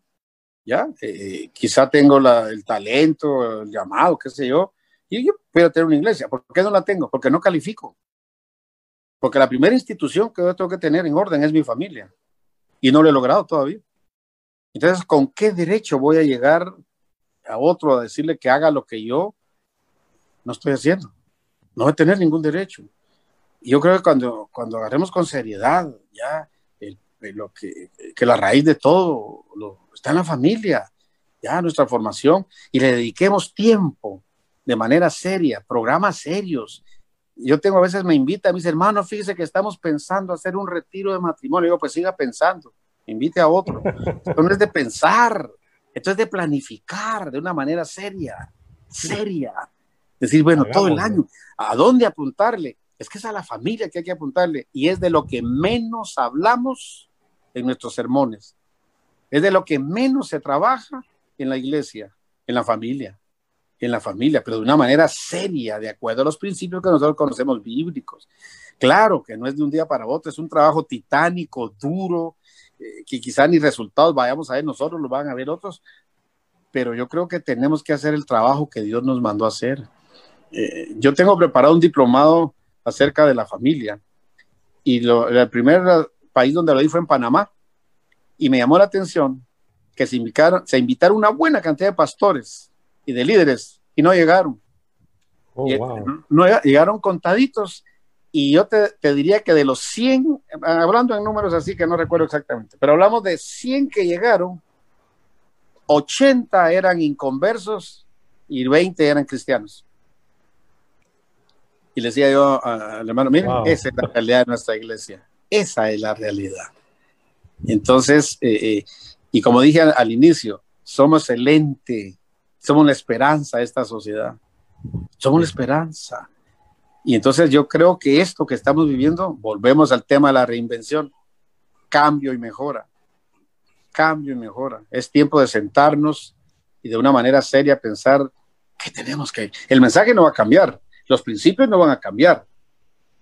D: ya, eh, quizá tengo el talento, el llamado, qué sé yo, y yo puedo tener una iglesia. ¿Por qué no la tengo? Porque no califico. Porque la primera institución que yo tengo que tener en orden es mi familia. Y no lo he logrado todavía. Entonces, ¿con qué derecho voy a llegar a otro a decirle que haga lo que yo no estoy haciendo? No voy a tener ningún derecho. Y yo creo que cuando, cuando agarremos con seriedad ya lo que, que la raíz de todo lo, está en la familia, ya nuestra formación, y le dediquemos tiempo de manera seria, programas serios. Yo tengo a veces me invita a mis hermanos, fíjese que estamos pensando hacer un retiro de matrimonio. Digo, pues siga pensando, invite a otro. Esto no es de pensar, esto es de planificar de una manera seria, seria. Decir, bueno, todo el año, ¿a dónde apuntarle? Es que es a la familia que hay que apuntarle y es de lo que menos hablamos en nuestros sermones. Es de lo que menos se trabaja en la iglesia, en la familia, en la familia, pero de una manera seria, de acuerdo a los principios que nosotros conocemos bíblicos. Claro que no es de un día para otro, es un trabajo titánico, duro, eh, que quizá ni resultados vayamos a ver nosotros, lo van a ver otros, pero yo creo que tenemos que hacer el trabajo que Dios nos mandó hacer. Eh, yo tengo preparado un diplomado acerca de la familia y lo, el primer país donde lo di fue en Panamá y me llamó la atención que se invitaron, se invitaron una buena cantidad de pastores y de líderes y no llegaron.
B: Oh,
D: no, llegaron contaditos y yo te, te, diría que de los 100, hablando en números así que no recuerdo exactamente, pero hablamos de 100 que llegaron, 80 eran inconversos y 20 eran cristianos. Y le decía yo al hermano, miren, esa es la realidad de nuestra iglesia, esa es la realidad. Entonces, eh, eh, y como dije al, inicio, somos el ente, somos la esperanza de esta sociedad, somos la esperanza. Y entonces yo creo que esto que estamos viviendo, volvemos al tema de la reinvención, cambio y mejora, cambio y mejora. Es tiempo de sentarnos y de una manera seria pensar que tenemos que... El mensaje no va a cambiar, los principios no van a cambiar,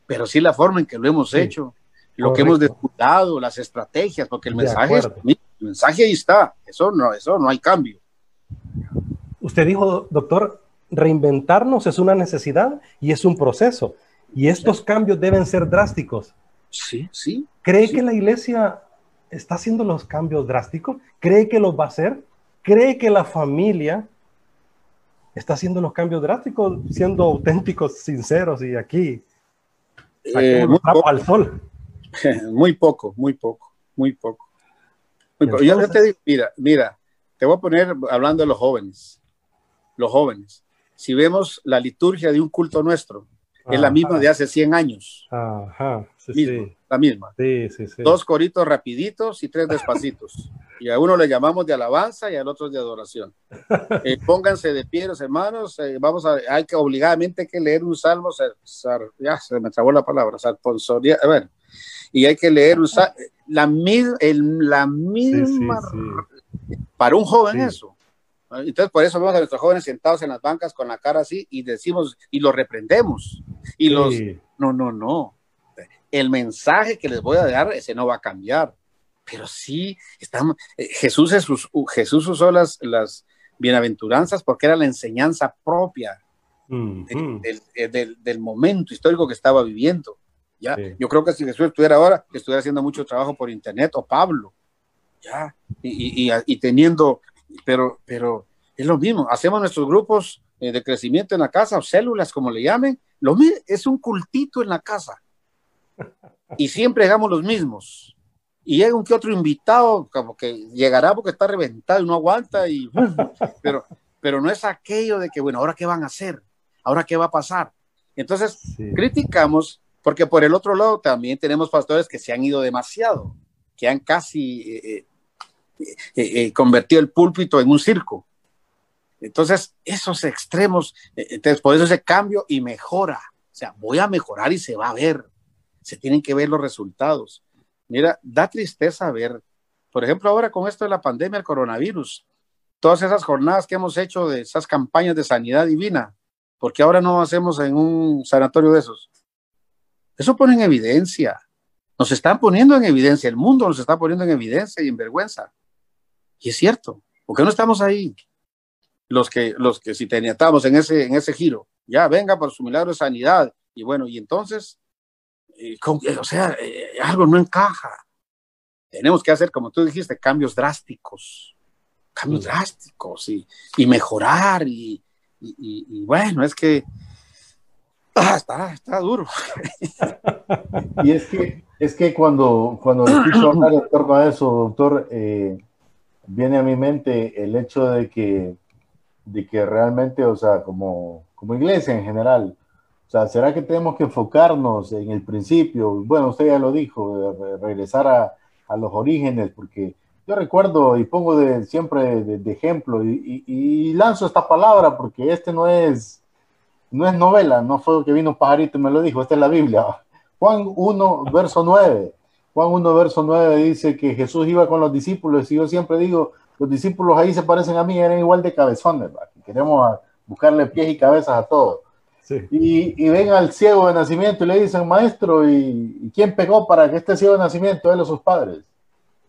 D: pero sí la forma en que lo hemos hecho, lo que hemos disputado, las estrategias, porque el mensaje, el mensaje ahí está, eso no, eso no hay cambio.
B: Usted dijo, doctor, reinventarnos es una necesidad y es un proceso, y estos cambios deben ser drásticos.
D: Sí, sí.
B: ¿Cree que la iglesia está haciendo los cambios drásticos? ¿Cree que los va a hacer? ¿Cree que la familia está haciendo los cambios drásticos, siendo auténticos, sinceros y aquí,
D: eh, al sol? muy poco, muy poco, muy poco. Yo te digo, mira, mira, te voy a poner hablando de los jóvenes. Los jóvenes. Si vemos la liturgia de un culto nuestro, es la misma de hace 100 años.
B: Ajá,
D: sí, La misma.
B: Sí, sí, sí.
D: Dos coritos rapiditos y tres despacitos. y a uno le llamamos de alabanza y al otro de adoración. Eh, pónganse de pie, los hermanos. Eh, vamos a, hay que obligadamente que leer un salmo. ya se me trabó la palabra. Sarponsoria, a ver, y hay que leer la, el, la misma para un joven eso. Entonces, por eso vemos a nuestros jóvenes sentados en las bancas con la cara así y decimos y los reprendemos. Y los, no, no, no. El mensaje que les voy a dar, ese no va a cambiar. Pero sí, estamos, eh, Jesús, Jesús usó las, las bienaventuranzas porque era la enseñanza propia del, del, momento histórico que estaba viviendo. ¿Ya? Yo creo que si Jesús estuviera ahora, estuviera haciendo mucho trabajo por internet o Pablo, ¿ya? Y, y, y teniendo, pero, pero es lo mismo, hacemos nuestros grupos eh, de crecimiento en la casa o células, como le llamen, lo es un cultito en la casa. Y siempre hagamos los mismos. Y llega un que otro invitado, como que llegará porque está reventado y no aguanta, y, pero, pero no es aquello de que, bueno, ¿ahora qué van a hacer? ¿Ahora qué va a pasar? Entonces, criticamos porque por el otro lado también tenemos pastores que se han ido demasiado, que han casi eh, eh, eh, convertido el púlpito en un circo. Entonces, esos extremos, entonces por eso ese cambio y mejora. O sea, voy a mejorar y se va a ver. Se tienen que ver los resultados. Mira, da tristeza ver, por ejemplo, ahora con esto de la pandemia, el coronavirus, todas esas jornadas que hemos hecho de esas campañas de sanidad divina, porque ahora no hacemos en un sanatorio de esos eso pone en evidencia. Nos están poniendo en evidencia, el mundo nos está poniendo en evidencia y en vergüenza. Y es cierto, ¿por qué no estamos ahí? Los que, los que si teníamos en ese, en ese giro, ya venga por su milagro de sanidad. Y bueno, y entonces, o sea, algo no encaja. Tenemos que hacer, como tú dijiste, cambios drásticos, cambios drásticos y, y mejorar y, y, bueno, es que ah, está, está duro.
C: y es que, es que cuando, cuando escucho hablar en torno a eso, doctor, eh, viene a mi mente el hecho de que, de que realmente, o sea, como, como iglesia en general, o sea, ¿será que tenemos que enfocarnos en el principio? Bueno, usted ya lo dijo, regresar a, a los orígenes, porque yo recuerdo y pongo de, siempre de, ejemplo y, y, lanzo esta palabra porque este no es, no es novela, no fue que vino un pajarito y me lo dijo, esta es la Biblia. Juan 1, verso 9. Juan 1, verso 9 dice que Jesús iba con los discípulos y yo siempre digo, los discípulos ahí se parecen a mí, eran igual de cabezones, queremos buscarle pies y cabezas a todos. Y, y, ven al ciego de nacimiento y le dicen, maestro, ¿y, quién pegó para que este ciego de nacimiento, él o sus padres?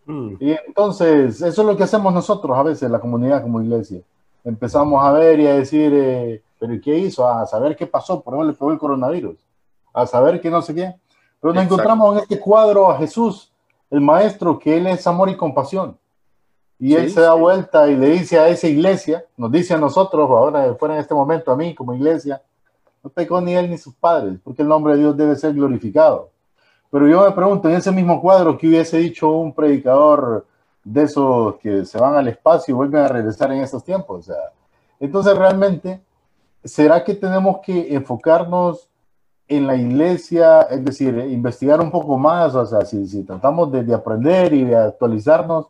C: Mm. Y entonces, eso es lo que hacemos nosotros a veces, la comunidad como iglesia. Empezamos a ver y a decir, eh, ¿pero qué hizo? A saber qué pasó, por ejemplo, le pegó el coronavirus, a saber que no sé qué. Pero nos encontramos en este cuadro a Jesús, el maestro, que él es amor y compasión. Y él se da vuelta y le dice a esa iglesia, nos dice a nosotros, ahora fuera en este momento a mí como iglesia, no pecó ni él ni sus padres, porque el nombre de Dios debe ser glorificado. Pero yo me pregunto, en ese mismo cuadro, ¿qué hubiese dicho un predicador de esos que se van al espacio y vuelven a regresar en estos tiempos? O sea, entonces realmente, ¿será que tenemos que enfocarnos en la iglesia, es decir, investigar un poco más? O sea, si, si tratamos de, de, aprender y de actualizarnos,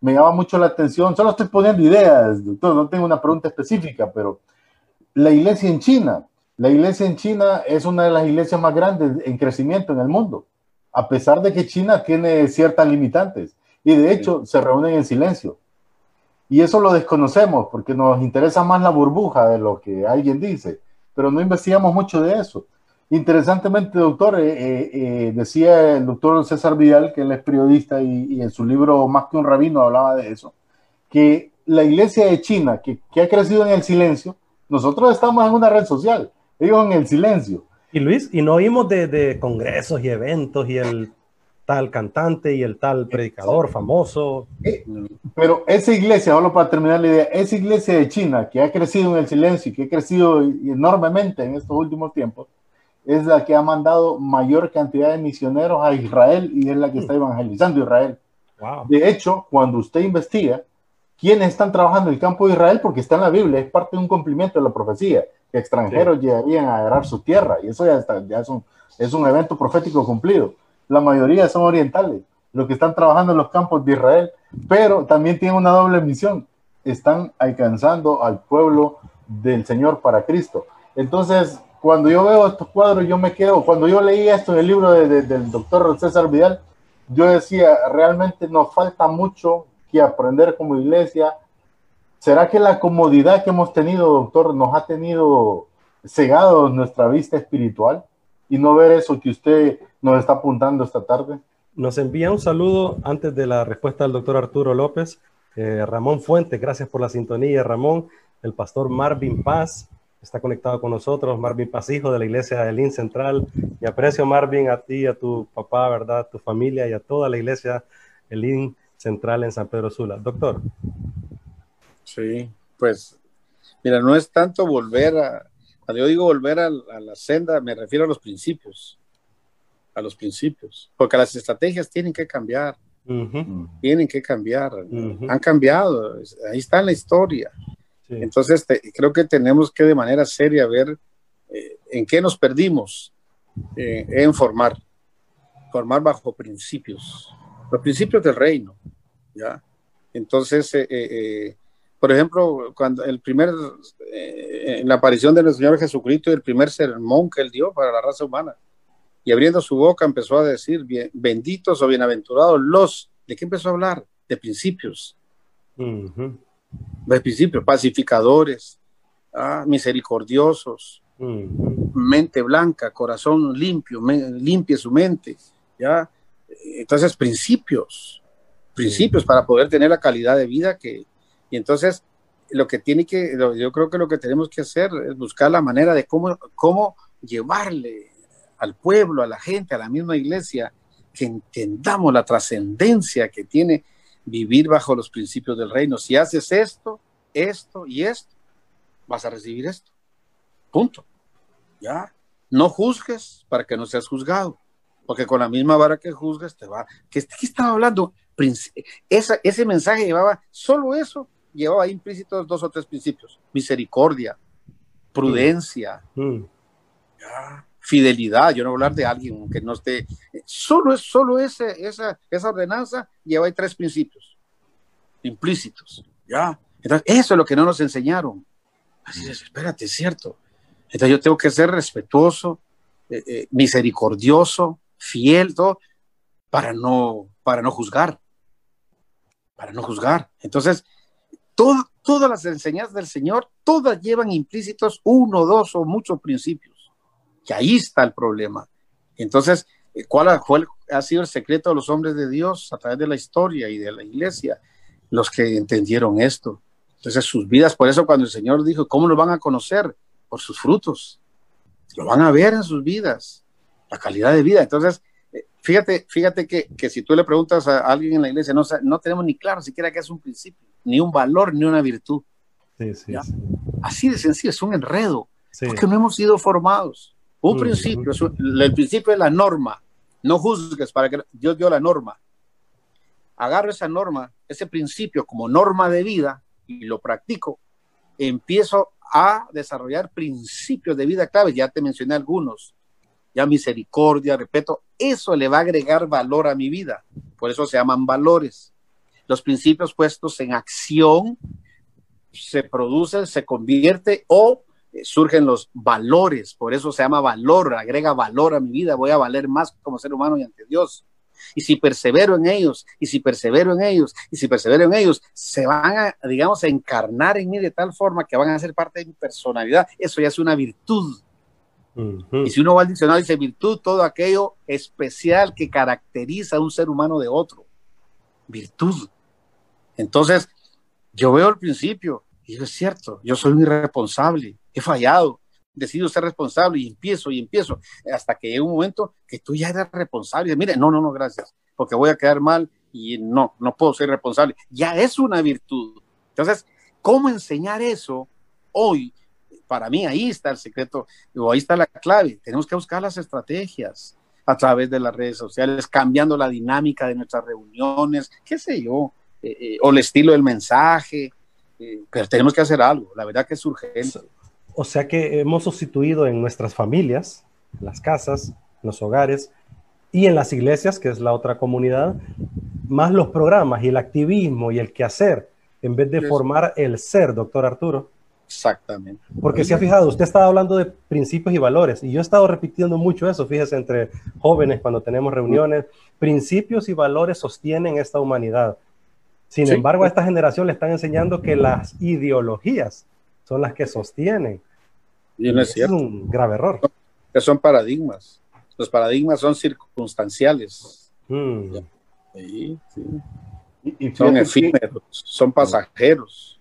C: me llama mucho la atención, solo estoy poniendo ideas, doctor, no tengo una pregunta específica, pero la iglesia en China, la iglesia en China es una de las iglesias más grandes en crecimiento en el mundo a pesar de que China tiene ciertas limitantes y de hecho se reúnen en silencio. Y eso lo desconocemos porque nos interesa más la burbuja de lo que alguien dice, pero no investigamos mucho de eso. Interesantemente, doctor, eh, eh, eh, decía el doctor César Vidal, que él es periodista y, en su libro Más que un rabino hablaba de eso, que la iglesia de China, que, que ha crecido en el silencio, nosotros estamos en una red social, ellos en el silencio.
B: Y Luis, y no oímos de, congresos y eventos y el tal cantante y el tal predicador famoso.
C: Pero esa iglesia, solo para terminar la idea, esa iglesia de China que ha crecido en el silencio y que ha crecido enormemente en estos últimos tiempos, es la que ha mandado mayor cantidad de misioneros a Israel y es la que está evangelizando Israel. De hecho, cuando usted investiga quiénes están trabajando en el campo de Israel, porque está en la Biblia, es parte de un cumplimiento de la profecía extranjeros llegarían a agarrar su tierra, y eso ya, está, ya es, un, es un evento profético cumplido. La mayoría son orientales, los que están trabajando en los campos de Israel, pero también tienen una doble misión, están alcanzando al pueblo del Señor para Cristo. Entonces, cuando yo veo estos cuadros, yo me quedo, cuando yo leí esto en el libro del doctor César Vidal, yo decía, realmente nos falta mucho que aprender como iglesia, ¿Será que la comodidad que hemos tenido, doctor, nos ha tenido cegado nuestra vista espiritual y no ver eso que usted nos está apuntando esta tarde?
B: Nos envía un saludo antes de la respuesta del doctor Arturo López. Eh, Ramón Fuentes, gracias por la sintonía, Ramón. El pastor Marvin Paz está conectado con nosotros. Marvin Paz, hijo de la iglesia de Lin Central. Y aprecio, Marvin, a ti, a tu papá, ¿verdad? tu familia y a toda la iglesia Elín Central en San Pedro Sula. Doctor.
D: Sí, pues mira, no es tanto volver a, cuando yo digo volver a, la senda, me refiero a los principios, a los principios, porque las estrategias tienen que cambiar, tienen que cambiar, han cambiado, ahí está la historia. Entonces, creo que tenemos que de manera seria ver eh, en qué nos perdimos eh, en formar, formar bajo principios, los principios del reino, ¿ya? Entonces, eh, por ejemplo, cuando el primer, eh, la aparición del Señor Jesucristo y el primer sermón que él dio para la raza humana. Y abriendo su boca empezó a decir, benditos o bienaventurados los, ¿de qué empezó a hablar? De principios. De principios, pacificadores, ah, misericordiosos, mente blanca, corazón limpio, limpie su mente, ¿ya? Entonces, principios, principios para poder tener la calidad de vida que, y entonces, lo que tiene que, yo creo que lo que tenemos que hacer es buscar la manera de cómo, cómo llevarle al pueblo, a la gente, a la misma iglesia, que entendamos la trascendencia que tiene vivir bajo los principios del reino. Si haces esto, esto y esto, vas a recibir esto. Punto. Ya. No juzgues para que no seas juzgado, porque con la misma vara que juzgues te va. ¿Qué, qué estaba hablando? Ese mensaje llevaba, solo eso, llevaba implícitos dos o tres principios. Misericordia, prudencia, mm. Mm. fidelidad. Yo no voy a hablar de alguien que no esté. Solo, es, solo ese, esa, esa ordenanza lleva tres principios implícitos. ¿ya? Entonces, eso es lo que no nos enseñaron. Así es, espérate, es cierto. Entonces yo tengo que ser respetuoso, eh, eh, misericordioso, fiel, todo, para no, para no juzgar. Para no juzgar. Entonces, todas las enseñanzas del Señor, todas llevan implícitos uno, dos o muchos principios. Y ahí está el problema. Entonces, ¿cuál ha sido el secreto de los hombres de Dios a través de la historia y de la iglesia? Los que entendieron esto. Entonces, sus vidas, por eso cuando el Señor dijo, ¿cómo lo van a conocer? Por sus frutos. Lo van a ver en sus vidas, la calidad de vida. Entonces, eh, fíjate, fíjate que, que si tú le preguntas a alguien en la iglesia, no, no tenemos ni claro siquiera que es un principio ni un valor, ni una virtud. Así de sencillo, es un enredo, porque no hemos sido formados. Un principio, el principio es la norma. No juzgues para que Dios dio la norma. Agarro esa norma, ese principio como norma de vida y lo practico. Empiezo a desarrollar principios de vida clave. Ya te mencioné algunos. Ya misericordia, respeto. Eso le va a agregar valor a mi vida. Por eso se llaman valores los principios puestos en acción se producen, se convierte o eh, surgen los valores, por eso se llama valor, agrega valor a mi vida, voy a valer más como ser humano y ante Dios. Y si persevero en ellos, y si persevero en ellos, y si persevero en ellos, se van a, digamos, a encarnar en mí de tal forma que van a ser parte de mi personalidad. Eso ya es una virtud. Y si uno va al diccionario, dice virtud, todo aquello especial que caracteriza a un ser humano de otro. Virtud. Entonces, yo veo al principio, y digo, es cierto, yo soy un irresponsable, he fallado, decido ser responsable y empiezo y empiezo, hasta que llega un momento que tú ya eres responsable. Mire, no, no, no, gracias, porque voy a quedar mal y no, no puedo ser responsable. Ya es una virtud. Entonces, ¿cómo enseñar eso hoy? Para mí ahí está el secreto, o ahí está la clave. Tenemos que buscar las estrategias a través de las redes sociales, cambiando la dinámica de nuestras reuniones, qué sé yo, eh, eh, o el estilo del mensaje, eh, pero tenemos que hacer algo, la verdad que es urgente.
B: O sea que hemos sustituido en nuestras familias, en las casas, en los hogares y en las iglesias, que es la otra comunidad, más los programas y el activismo y el quehacer, en vez de formar el ser, doctor Arturo.
D: Exactamente.
B: Porque si ha fijado, usted estaba hablando de principios y valores, y yo he estado repitiendo mucho eso, fíjese, entre jóvenes cuando tenemos reuniones, principios y valores sostienen esta humanidad. Sin embargo, a esta generación le están enseñando que las ideologías son las que sostienen.
D: Y no es,
B: cierto. es un grave error.
D: Que son paradigmas. Los paradigmas son circunstanciales. Mm. Sí, son efímeros, son pasajeros.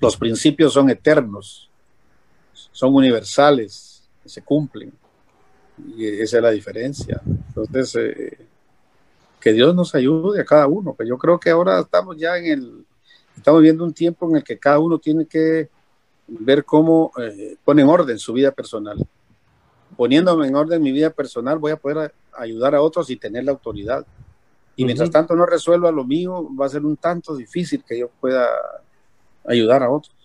D: Los principios son eternos, son universales, se cumplen. Y esa es la diferencia. Entonces, eh, que Dios nos ayude a cada uno. Pero yo creo que ahora estamos ya en el, estamos viendo un tiempo en el que cada uno tiene que ver cómo eh, pone en orden su vida personal. Poniéndome en orden mi vida personal, voy a poder ayudar a otros y tener la autoridad. Y mientras tanto no resuelva lo mío, va a ser un tanto difícil que yo pueda ayudar a otros.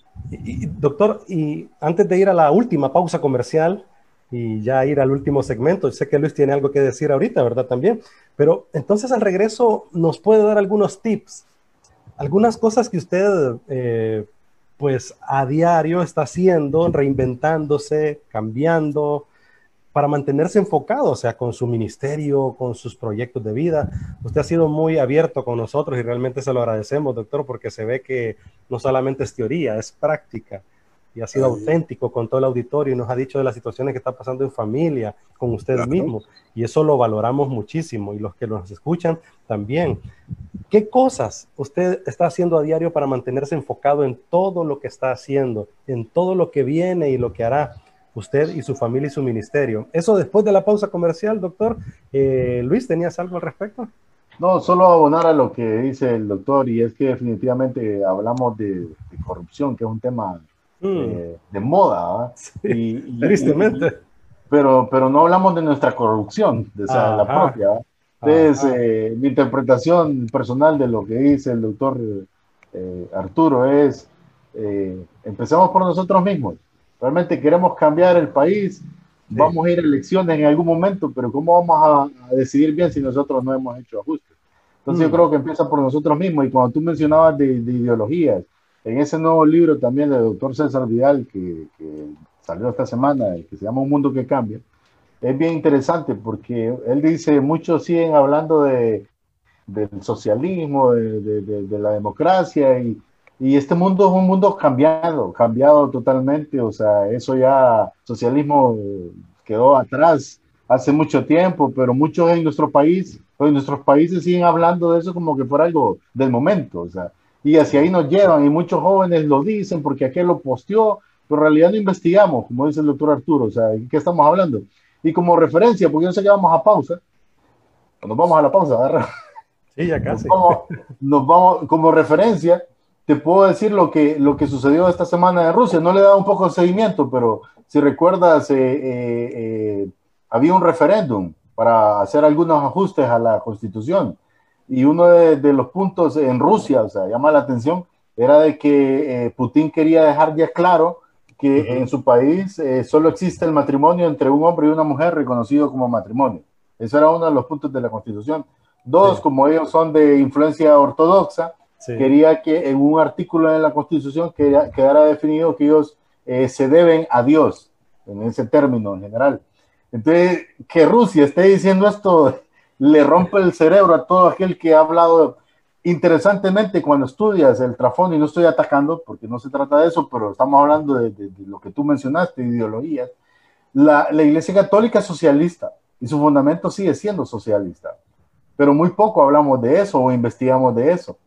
B: doctor, y antes de ir a la última pausa comercial, y ya ir al último segmento. Sé que Luis tiene algo que decir ahorita, ¿verdad? También. Pero entonces al regreso nos puede dar algunos tips, algunas cosas que usted eh, pues a diario está haciendo, reinventándose, cambiando, para mantenerse enfocado, o sea, con su ministerio, con sus proyectos de vida. Usted ha sido muy abierto con nosotros y realmente se lo agradecemos, doctor, porque se ve que no solamente es teoría, es práctica y ha sido auténtico con todo el auditorio y nos ha dicho de las situaciones que está pasando en familia, con usted mismo. Y eso lo valoramos muchísimo y los que nos escuchan también. ¿Qué cosas usted está haciendo a diario para mantenerse enfocado en todo lo que está haciendo, en todo lo que viene y lo que hará? usted y su familia y su ministerio. Eso después de la pausa comercial, doctor. Eh, Luis, ¿tenías algo al respecto?
C: No, solo abonar a lo que dice el doctor y es que definitivamente hablamos de, corrupción, que es un tema mm. eh, de moda. y,
B: tristemente.
C: pero, pero no hablamos de nuestra corrupción, de la propia. Entonces, eh, mi interpretación personal de lo que dice el doctor eh, Arturo es, empecemos por nosotros mismos. Realmente queremos cambiar el país, Vamos a ir a elecciones en algún momento, pero ¿cómo vamos a, decidir bien si nosotros no hemos hecho ajustes? Entonces yo mm. creo que empieza por nosotros mismos. Y cuando tú mencionabas de, ideologías, en ese nuevo libro también del doctor César Vidal, que, salió esta semana, que se llama Un Mundo que Cambia, es bien interesante porque él dice, muchos siguen hablando de, del socialismo, de, de la democracia, y, y, este mundo es un mundo cambiado, cambiado totalmente, o sea, eso ya, socialismo quedó atrás hace mucho tiempo, pero muchos en nuestro país, en nuestros países siguen hablando de eso como que fuera algo del momento, o sea, y hacia ahí nos llevan, y muchos jóvenes lo dicen porque aquel lo posteó, pero en realidad no investigamos, como dice el doctor Arturo, o sea, ¿de qué estamos hablando? Y como referencia, porque yo sé que vamos a pausa, nos vamos a la pausa, ¿verdad?
B: Sí, ya casi.
C: Nos vamos, como referencia, te puedo decir lo que, lo que sucedió esta semana en Rusia. No le he dado un poco de seguimiento, pero si recuerdas, eh, eh, eh había un referéndum para hacer algunos ajustes a la constitución. Y uno de, los puntos en Rusia, o sea, llama la atención, era de que eh, Putin quería dejar ya claro que en su país eh, solo existe el matrimonio entre un hombre y una mujer reconocido como matrimonio. Eso era uno de los puntos de la constitución. Dos, como ellos son de influencia ortodoxa, quería que en un artículo en la constitución quedara definido que ellos eh, se deben a Dios, en ese término en general. Entonces, que Rusia esté diciendo esto le rompe el cerebro a todo aquel que ha hablado. Interesantemente, cuando estudias el trasfondo, y no estoy atacando porque no se trata de eso, pero estamos hablando de, lo que tú mencionaste, ideologías, la, la Iglesia Católica es socialista y su fundamento sigue siendo socialista, pero muy poco hablamos de eso o investigamos de eso.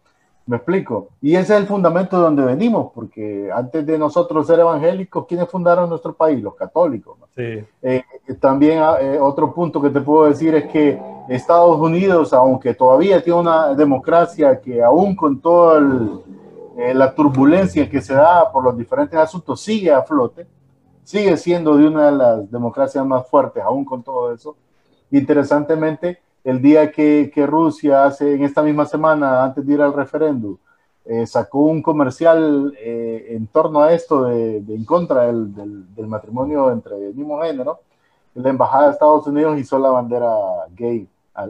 C: Me explico. Y ese es el fundamento de donde venimos, porque antes de nosotros ser evangélicos, ¿quiénes fundaron nuestro país? Los católicos.
B: Sí.
C: Eh, también ah, eh, otro punto que te puedo decir es que Estados Unidos, aunque todavía tiene una democracia que aún con toda eh, la turbulencia que se da por los diferentes asuntos, sigue a flote, sigue siendo de una de las democracias más fuertes, aún con todo eso. Interesantemente, el día que, que, Rusia hace en esta misma semana, antes de ir al referéndum, eh, sacó un comercial eh, en torno a esto de, en contra del, del, matrimonio entre el mismo género, la embajada de Estados Unidos hizo la bandera gay a,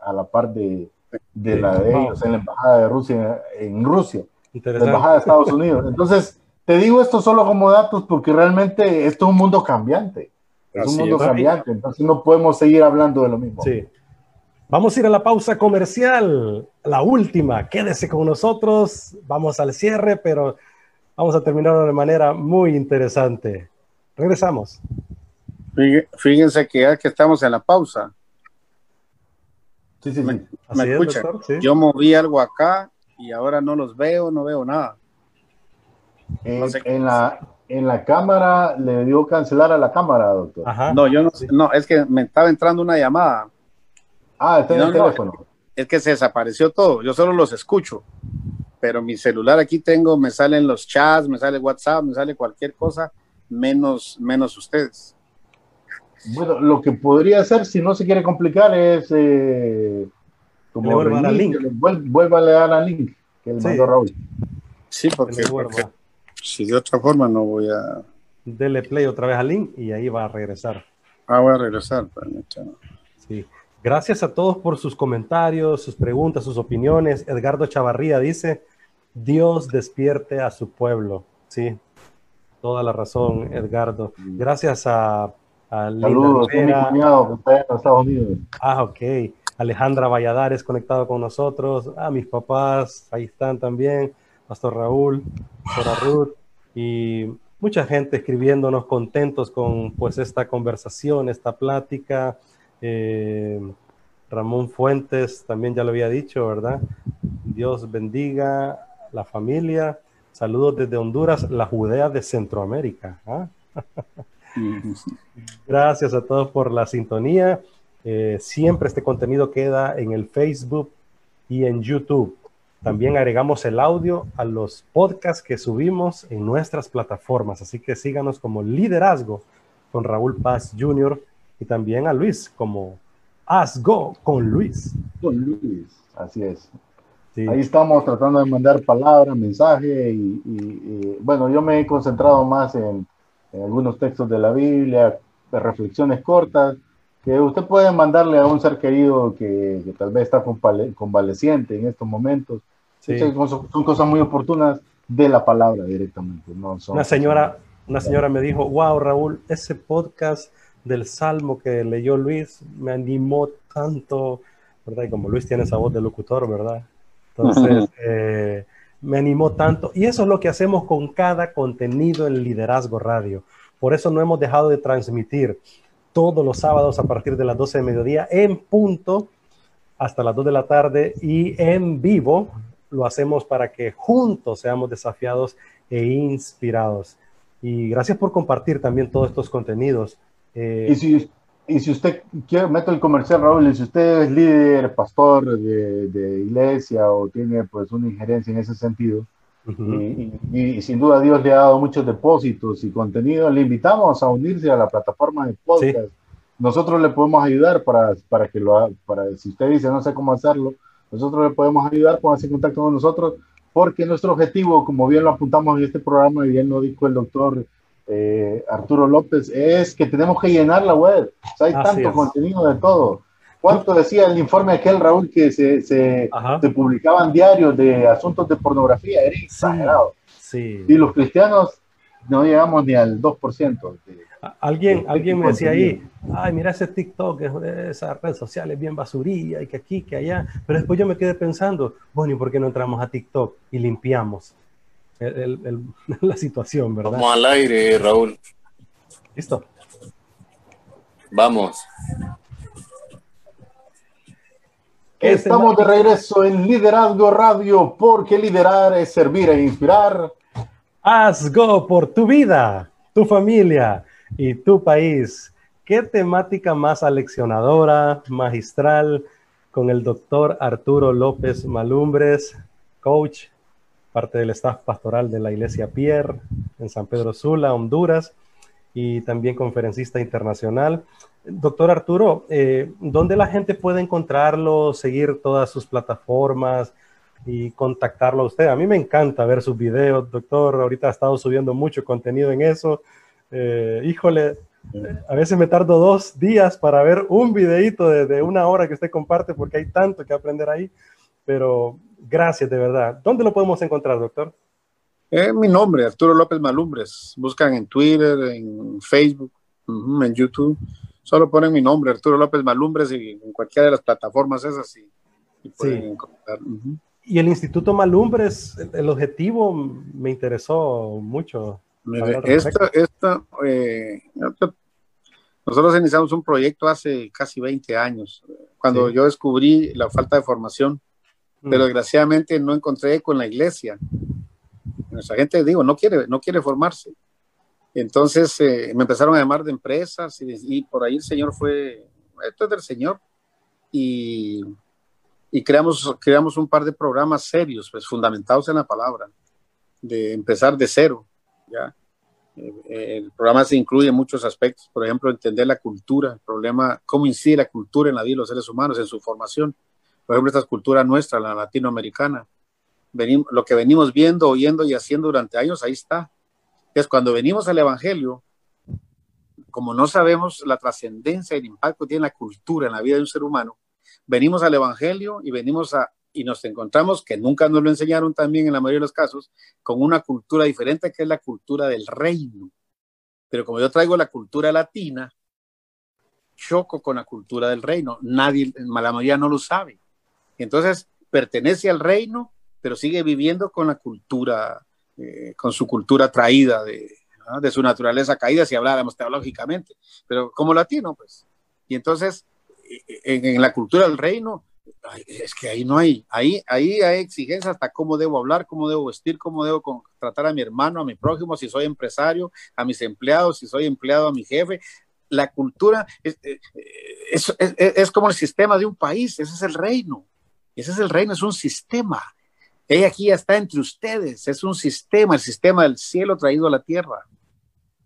C: a, la par de, de la de ellos en la embajada de Rusia en Rusia, la embajada de Estados Unidos. Entonces, te digo esto solo como datos porque realmente esto es un mundo cambiante. Es un mundo cambiante, entonces no podemos seguir hablando de lo mismo.
B: Sí. Vamos a ir a la pausa comercial, la última. Quédese con nosotros. Vamos al cierre, pero vamos a terminar de manera muy interesante. Regresamos.
D: Fíjense que ya que estamos en la pausa.
C: Sí, sí,
D: ¿Me, escuchan? Yo moví algo acá y ahora no los veo, no veo nada.
C: En, la, en la cámara le dio cancelar a la cámara, doctor.
D: No, yo no, no, es que me estaba entrando una llamada
C: Ah, está en el teléfono.
D: es que se desapareció todo. Yo solo los escucho. Pero mi celular aquí tengo, me salen los chats, me sale WhatsApp, me sale cualquier cosa, menos, menos ustedes.
C: Bueno, lo que podría hacer, si no se quiere complicar, es eh,
B: como vuelva a link.
C: Vuelva a dar al link que le mandó Raúl.
D: Sí, porque, si de otra forma no voy a.
B: Dele play otra vez al link y ahí va a regresar.
D: Ah, voy a regresar.
B: Sí. Gracias a todos por sus comentarios, sus preguntas, sus opiniones. Edgardo Chavarría dice, Dios despierte a su pueblo. Sí, toda la razón, Edgardo. Gracias a, a
C: Saludos, mi cuñado que está en Estados Unidos.
B: Ah, ok. Alejandra Valladares conectado con nosotros. A ah, mis papás, ahí están también. Pastor Raúl, Pastora Ruth y mucha gente escribiéndonos contentos con pues esta conversación, esta plática. Eh, Ramón Fuentes también ya lo había dicho, ¿verdad? Dios bendiga la familia. Saludos desde Honduras, la Judea de Centroamérica. ¿ah? Gracias a todos por la sintonía. Eh, siempre este contenido queda en el Facebook y en YouTube. También agregamos el audio a los podcasts que subimos en nuestras plataformas. Así que síganos como Liderazgo con Raúl Paz Jr. y también a Luis como Asgo con Luis.
C: Con Luis, así es. Ahí estamos tratando de mandar palabras, mensajes y, bueno, yo me he concentrado más en, algunos textos de la Biblia, reflexiones cortas, que usted puede mandarle a un ser querido que, tal vez está convaleciente en estos momentos. Son, cosas muy oportunas de la palabra directamente. No
B: una, señora, una señora me dijo, wow, Raúl, ese podcast del Salmo que leyó Luis me animó tanto, ¿verdad? Y como Luis tiene esa voz de locutor, ¿verdad? Entonces, eh, me animó tanto. Y eso es lo que hacemos con cada contenido en Liderazgo Radio. Por eso no hemos dejado de transmitir todos los sábados a partir de las 12 de mediodía en punto hasta las 2 de la tarde y en vivo. Lo hacemos para que juntos seamos desafiados e inspirados. Y gracias por compartir también todos estos contenidos.
C: Eh, y, si, y si usted quiere, meto el comercial, Raúl, y si usted es líder, pastor de, de iglesia o tiene pues una injerencia en ese sentido, y, sin duda Dios le ha dado muchos depósitos y contenido, le invitamos a unirse a la plataforma de podcast. Nosotros le podemos ayudar para, para que lo para si usted dice no sé cómo hacerlo, nosotros le podemos ayudar, póngase en contacto con nosotros, porque nuestro objetivo, como bien lo apuntamos en este programa y bien lo dijo el doctor eh, Arturo López, es que tenemos que llenar la web. hay tanto contenido de todo. ¿Cuánto decía el informe aquel, Raúl, que se, se, publicaban diarios de asuntos de pornografía? Era exagerado. Sí. Y los cristianos no llegamos ni al 2%.
B: alguien, alguien me decía ahí, ay, mira ese TikTok, esas redes sociales bien basurilla, y que aquí, que allá. Pero después yo me quedé pensando, bueno, ¿y por qué no entramos a TikTok y limpiamos? la situación, ¿verdad?
D: Vamos al aire, Raúl.
B: Listo.
D: Vamos.
C: Estamos de regreso en Liderazgo Radio, porque liderar es servir e inspirar.
B: Haz go por tu vida, tu familia y tu país. ¿Qué temática más aleccionadora, magistral, con el doctor Arturo López Malumbres, coach, parte del staff pastoral de la Iglesia Pierre en San Pedro Sula, Honduras, y también conferencista internacional. Doctor Arturo, eh, ¿dónde la gente puede encontrarlo, seguir todas sus plataformas y contactarlo a usted? A mí me encanta ver sus videos, doctor. Ahorita ha estado subiendo mucho contenido en eso. Eh, híjole, a veces me tardo dos días para ver un videito de, de, una hora que usted comparte porque hay tanto que aprender ahí. Pero Gracias, de verdad. ¿Dónde lo podemos encontrar, doctor?
D: Es mi nombre, Arturo López Malumbres. Buscan en Twitter, en Facebook, en YouTube. Solo ponen mi nombre, Arturo López Malumbres, y en cualquiera de las plataformas esas sí. Y, sí.
B: y el Instituto Malumbres, el objetivo me interesó mucho.
D: Esta, eh, nosotros iniciamos un proyecto hace casi 20 años, cuando yo descubrí la falta de formación pero mm. desgraciadamente no encontré con la iglesia. Nuestra gente, digo, no quiere, no quiere formarse. Entonces eh, me empezaron a llamar de empresas y, por ahí el Señor fue, esto es del Señor. Y, y creamos, creamos un par de programas serios, pues fundamentados en la palabra, de empezar de cero. ¿ya? Eh, el programa se incluye muchos aspectos, por ejemplo, entender la cultura, el problema, cómo incide la cultura en la vida de los seres humanos, en su formación por ejemplo, esta cultura nuestra, la latinoamericana. Lo que venimos viendo, oyendo y haciendo durante años, ahí está. Es cuando venimos al Evangelio, como no sabemos la trascendencia y el impacto que tiene la cultura en la vida de un ser humano, venimos al Evangelio y venimos a y nos encontramos, que nunca nos lo enseñaron también en la mayoría de los casos, con una cultura diferente que es la cultura del reino. Pero como yo traigo la cultura latina, choco con la cultura del reino. Nadie, la mayoría no lo sabe. Entonces, pertenece al reino, pero sigue viviendo con la cultura, eh, con su cultura traída de, su naturaleza caída, si habláramos teológicamente, pero como latino, pues. Y entonces, en, la cultura del reino, es que ahí no hay, ahí, ahí hay exigencias hasta cómo debo hablar, cómo debo vestir, cómo debo tratar a mi hermano, a mi prójimo, si soy empresario, a mis empleados, si soy empleado, a mi jefe. La cultura es, eh, es, es como el sistema de un país, ese es el reino, ese es el reino, es un sistema. Ella aquí ya está entre ustedes, es un sistema, el sistema del cielo traído a la tierra.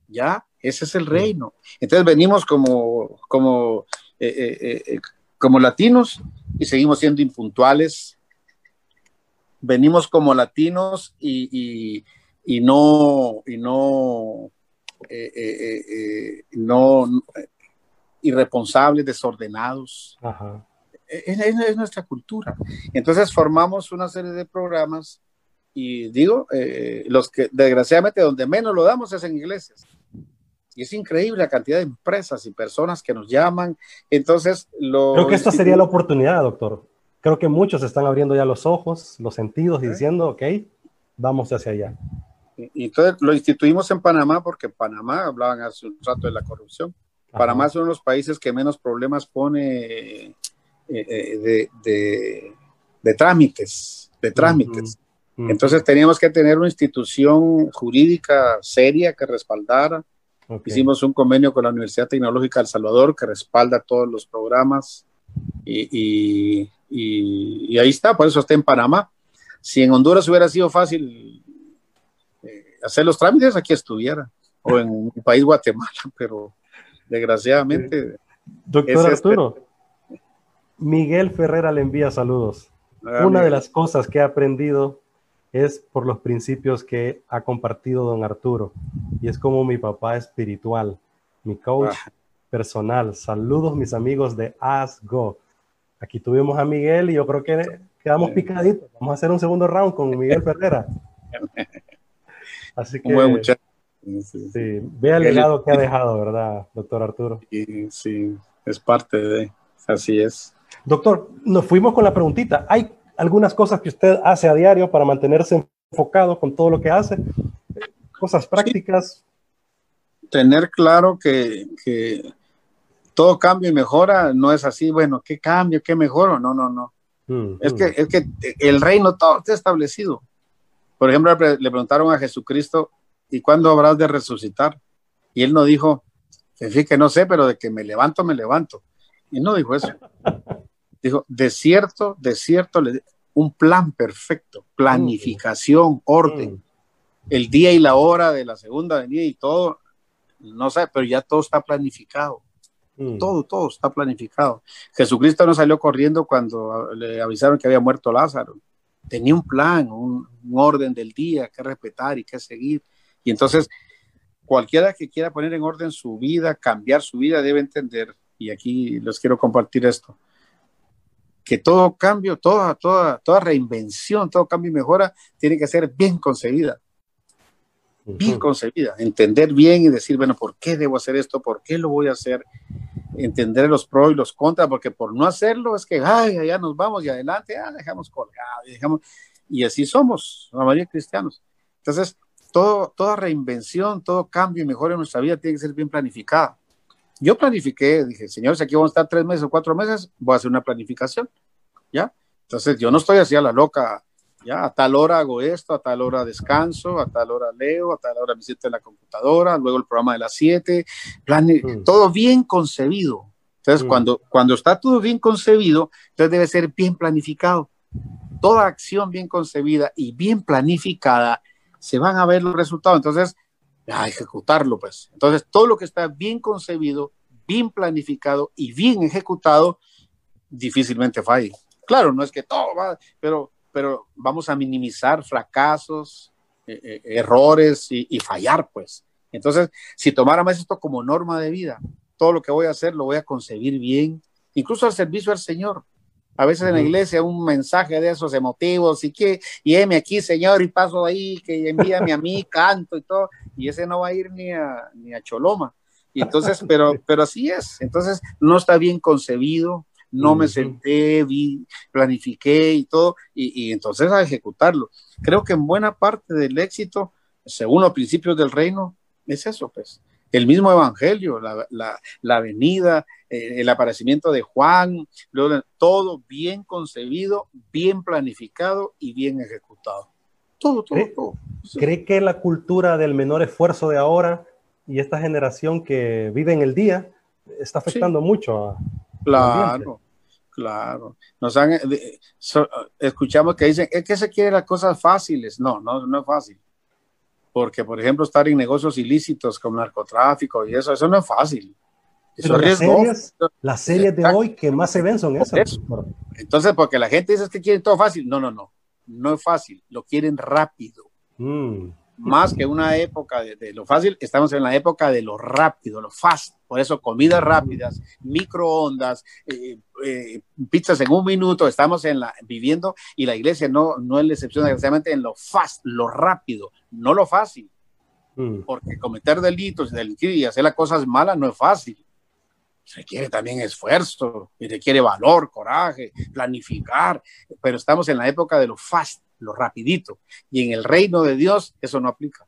D: ¿Ya? Ese es el reino. Entonces venimos como, como, eh, eh, eh, como latinos y seguimos siendo impuntuales. Venimos como latinos y, y, y no, y no, no irresponsables, desordenados. Ajá es, nuestra cultura. Entonces formamos una serie de programas y digo, eh, los que desgraciadamente donde menos lo damos es en iglesias. Y es increíble la cantidad de empresas y personas que nos llaman. Entonces, lo
B: creo que esta sería la oportunidad, doctor. Creo que muchos están abriendo ya los ojos, los sentidos y diciendo, ok, vamos hacia allá.
D: Y entonces lo instituimos en Panamá porque Panamá, hablaban hace un rato de la corrupción. Panamá es uno de los países que menos problemas pone eh, eh, de, de, trámites, de trámites. Entonces teníamos que tener una institución jurídica seria que respaldara. Hicimos un convenio con la Universidad Tecnológica de El Salvador que respalda todos los programas y, y, ahí está, por eso está en Panamá. Si en Honduras hubiera sido fácil eh, hacer los trámites, aquí estuviera, o en el país Guatemala, pero desgraciadamente...
B: Doctor Arturo, Miguel Ferrera le envía saludos. Ah, Una de las cosas que he aprendido es por los principios que ha compartido don Arturo. Y es como mi papá espiritual, mi coach ah. personal. Saludos mis amigos de ASGO. Aquí tuvimos a Miguel y yo creo que quedamos picaditos. Vamos a hacer un segundo round con Miguel Ferrera. Así que... Sí, vea el legado que ha dejado, ¿verdad, doctor Arturo?
D: Sí, sí, es parte de, así es.
B: Doctor, nos fuimos con la preguntita. ¿Hay algunas cosas que usted hace a diario para mantenerse enfocado con todo lo que hace? Cosas prácticas.
D: Tener claro que, que, todo cambio y mejora no es así, bueno, ¿qué cambio? ¿Qué mejoro? No, no, no. Mm, es, que, mm. es que el reino todo está establecido. Por ejemplo, le preguntaron a Jesucristo, ¿y cuándo habrás de resucitar? Y él no dijo, en fin, que no sé, pero de que me levanto, me levanto. Y no dijo eso. Dijo, de cierto, de cierto, un plan perfecto, planificación, orden. Mm. El día y la hora de la segunda venida y todo, no sé, pero ya todo está planificado. Mm. Todo, todo está planificado. Jesucristo no salió corriendo cuando le avisaron que había muerto Lázaro. Tenía un plan, un, un orden del día que respetar y que seguir. Y entonces, cualquiera que quiera poner en orden su vida, cambiar su vida, debe entender, y aquí les quiero compartir esto, que todo cambio, toda, toda, toda reinvención, todo cambio y mejora tiene que ser bien concebida. Bien concebida, entender bien y decir, bueno, ¿por qué debo hacer esto? ¿Por qué lo voy a hacer? Entender los pros y los contras, porque por no hacerlo es que, ay, allá nos vamos y adelante, ah, dejamos colgado y dejamos, y así somos, la mayoría de cristianos. Entonces, todo, toda reinvención, todo cambio y mejora en nuestra vida tiene que ser bien planificada. Yo planifiqué, dije, señores, aquí vamos a estar tres meses o cuatro meses, voy a hacer una planificación, ¿ya? Entonces yo no estoy así a la loca, ¿ya? A tal hora hago esto, a tal hora descanso, a tal hora leo, a tal hora me siento en la computadora, luego el programa de las siete, mm. todo bien concebido. Entonces, mm. cuando, cuando está todo bien concebido, entonces debe ser bien planificado. Toda acción bien concebida y bien planificada, se van a ver los resultados. Entonces, a ejecutarlo, pues. Entonces, todo lo que está bien concebido, bien planificado y bien ejecutado, difícilmente falle. Claro, no es que todo va, pero, pero vamos a minimizar fracasos, eh, eh, errores y, fallar, pues. Entonces, si tomáramos esto como norma de vida, todo lo que voy a hacer lo voy a concebir bien, incluso al servicio al Señor. A veces en la iglesia un mensaje de esos emotivos y que, y heme aquí, Señor, y paso ahí, que envíame a mí, canto y todo, y ese no va a ir ni a, ni a Choloma. Y entonces, pero, pero así es. Entonces, no está bien concebido, no me senté, vi, planifiqué y todo, y, y, entonces a ejecutarlo. Creo que en buena parte del éxito, según los principios del reino, es eso, pues. El mismo evangelio, la, la, la venida, eh, el aparecimiento de Juan, todo bien concebido, bien planificado y bien ejecutado. Todo, todo, todo.
B: ¿Cree que la cultura del menor esfuerzo de ahora y esta generación que vive en el día está afectando mucho a,
D: Claro, claro. Nos han, escuchamos que dicen, es que se quiere las cosas fáciles. No, no, no es fácil. Porque, por ejemplo, estar en negocios ilícitos como narcotráfico y eso, eso no es fácil.
B: Eso las, series, las series de hoy que más se ven son esas.
D: Entonces, porque la gente dice que quieren todo fácil. No, no, no. No es fácil. Lo quieren rápido. Mm más que una época de, lo fácil, estamos en la época de lo rápido, lo fast. Por eso comidas rápidas, microondas, eh, eh, pizzas en un minuto, estamos en la, viviendo y la iglesia no, no es la excepción, desgraciadamente, en lo fast, lo rápido, no lo fácil. Mm. Porque cometer delitos, delinquir y hacer las cosas malas no es fácil. Requiere también esfuerzo, y requiere valor, coraje, planificar, pero estamos en la época de lo fast, lo rapidito. Y en el reino de Dios eso no aplica.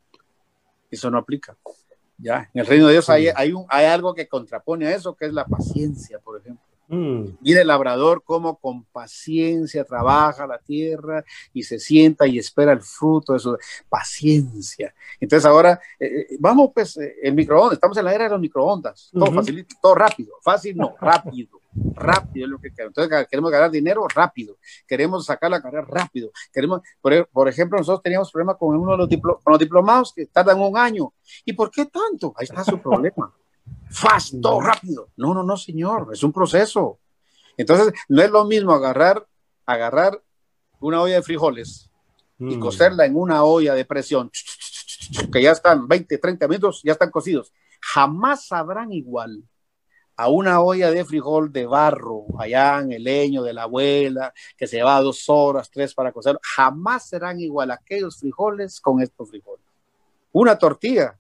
D: Eso no aplica. Ya, en el reino de Dios hay, hay, un, hay algo que contrapone a eso, que es la paciencia, por ejemplo. Mm. Mire el labrador cómo con paciencia trabaja la tierra y se sienta y espera el fruto de su paciencia. Entonces ahora, eh, eh, vamos pues, eh, el microondas, estamos en la era de los microondas, todo facilito, todo rápido, fácil no, rápido, rápido es lo que queremos. Entonces queremos ganar dinero rápido, queremos sacar la carrera rápido, queremos, por, ejemplo, nosotros teníamos problemas con uno de los, con los diplomados que tardan un año. ¿Y por qué tanto? Ahí está su problema fast, todo rápido. No, no, no, señor, es un proceso. Entonces, no es lo mismo agarrar, agarrar una olla de frijoles y mm. cocerla en una olla de presión, que ya están 20, 30 minutos, ya están cocidos. Jamás sabrán igual a una olla de frijol de barro, allá en el leño de la abuela, que se lleva dos horas, tres para cocer. Jamás serán igual aquellos frijoles con estos frijoles. Una tortilla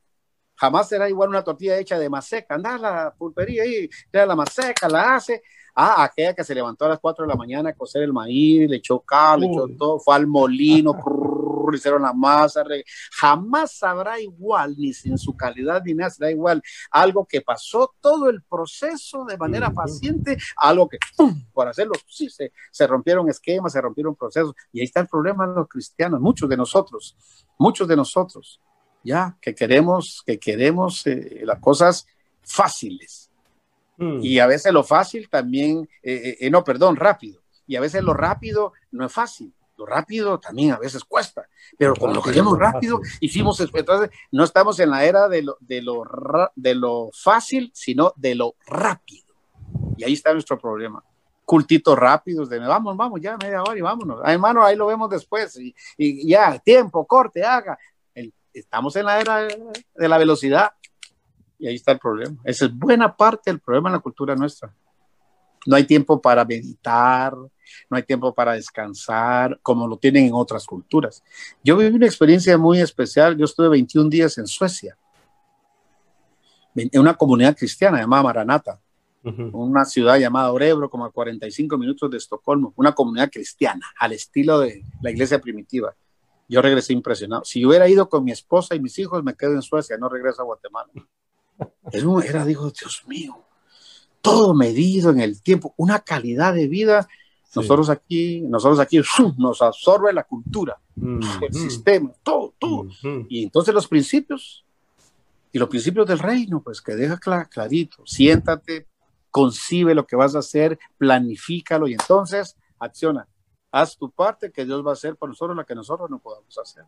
D: Jamás será igual una tortilla hecha de maseca. Anda a la pulpería ahí, da la maseca, la hace. Ah, aquella que se levantó a las 4 de la mañana a cocer el maíz, le echó cal, le echó todo, fue al molino, le hicieron la masa. Jamás sabrá igual, ni en su calidad ni nada, será igual. Algo que pasó todo el proceso de manera paciente, algo que por hacerlo, sí, se, se rompieron esquemas, se rompieron procesos. Y ahí está el problema de los cristianos, muchos de nosotros, muchos de nosotros ya, que queremos, que queremos eh, las cosas fáciles. Mm. Y a veces lo fácil también, eh, eh, no, perdón, rápido. Y a veces lo rápido no es fácil. Lo rápido también a veces cuesta, pero como lo queremos rápido, hicimos, entonces no estamos en la era de lo, de lo, de lo fácil, sino de lo rápido. Y ahí está nuestro problema cultitos rápidos de vamos, vamos, ya media hora y vámonos. hermano, ahí lo vemos después. Y, y, ya, tiempo, corte, haga estamos en la era de la velocidad y ahí está el problema. Esa es buena parte del problema en la cultura nuestra. No hay tiempo para meditar, no hay tiempo para descansar, como lo tienen en otras culturas. Yo viví una experiencia muy especial. Yo estuve 21 días en Suecia, en una comunidad cristiana llamada Maranata, una ciudad llamada Orebro, como a 45 minutos de Estocolmo, una comunidad cristiana, al estilo de la iglesia primitiva. Yo regresé impresionado. Si yo hubiera ido con mi esposa y mis hijos, me quedo en Suecia, no regreso a Guatemala. Era, digo, Dios mío, todo medido en el tiempo, una calidad de vida. Nosotros aquí, nosotros aquí, nos absorbe la cultura, el sistema, todo, todo. Y entonces los principios, y los principios del reino, pues que deja clarito, siéntate, concibe lo que vas a hacer, planifícalo y entonces acciona haz tu parte que Dios va a hacer por nosotros lo que nosotros no podamos hacer.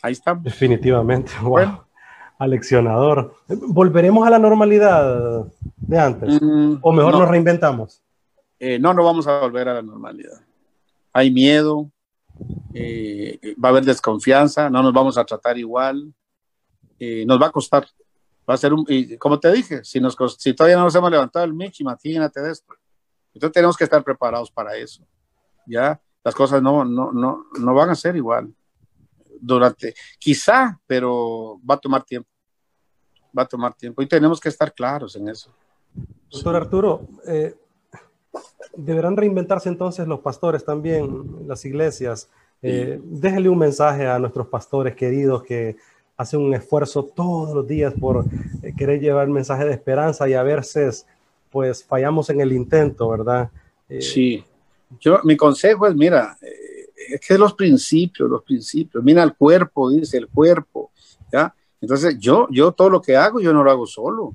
D: Ahí estamos.
B: Definitivamente. Bueno. Aleccionador. ¿Volveremos a la normalidad de antes? Mm, ¿O mejor nos reinventamos?
D: Eh, no, no vamos a volver a la normalidad. Hay miedo, eh, va a haber desconfianza, no nos vamos a tratar igual, eh, nos va a costar. Va a ser un, y como te dije, si, nos, si todavía no nos hemos levantado el Mitch, imagínate de esto. Entonces tenemos que estar preparados para eso. Ya las cosas no, no, no, no van a ser igual. Durante, quizá, pero va a tomar tiempo. Va a tomar tiempo y tenemos que estar claros en eso.
B: Doctor Arturo, eh, deberán reinventarse entonces los pastores también, las iglesias. Eh, déjenle un mensaje a nuestros pastores queridos que hace un esfuerzo todos los días por eh, querer llevar mensaje de esperanza y a veces pues fallamos en el intento, ¿verdad?
D: Eh, sí. Yo, mi consejo es, mira, eh, es que los principios, los principios, mira el cuerpo, dice el cuerpo, ¿ya? Entonces, yo, yo todo lo que hago, yo no lo hago solo.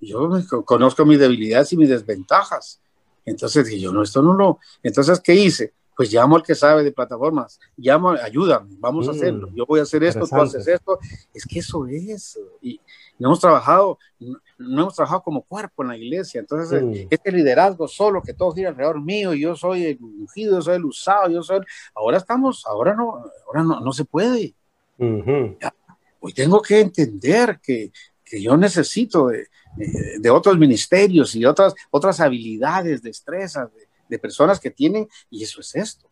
D: Yo conozco mis debilidades y mis desventajas. Entonces, yo no, esto no lo. Entonces, ¿qué hice? Pues llamo al que sabe de plataformas, llamo, ayúdame, vamos a mm, hacerlo. Yo voy a hacer esto, tú haces esto. Es que eso es. Y no hemos trabajado, no, hemos trabajado como cuerpo en la iglesia. Entonces, este liderazgo solo, que todo gira alrededor mío, yo soy el ungido, yo soy el usado, yo soy. Ahora estamos, ahora no, ahora no, no se puede. hoy tengo que entender que, que yo necesito de, de, otros ministerios y otras, otras habilidades, destrezas de, de personas que tienen, y eso es esto.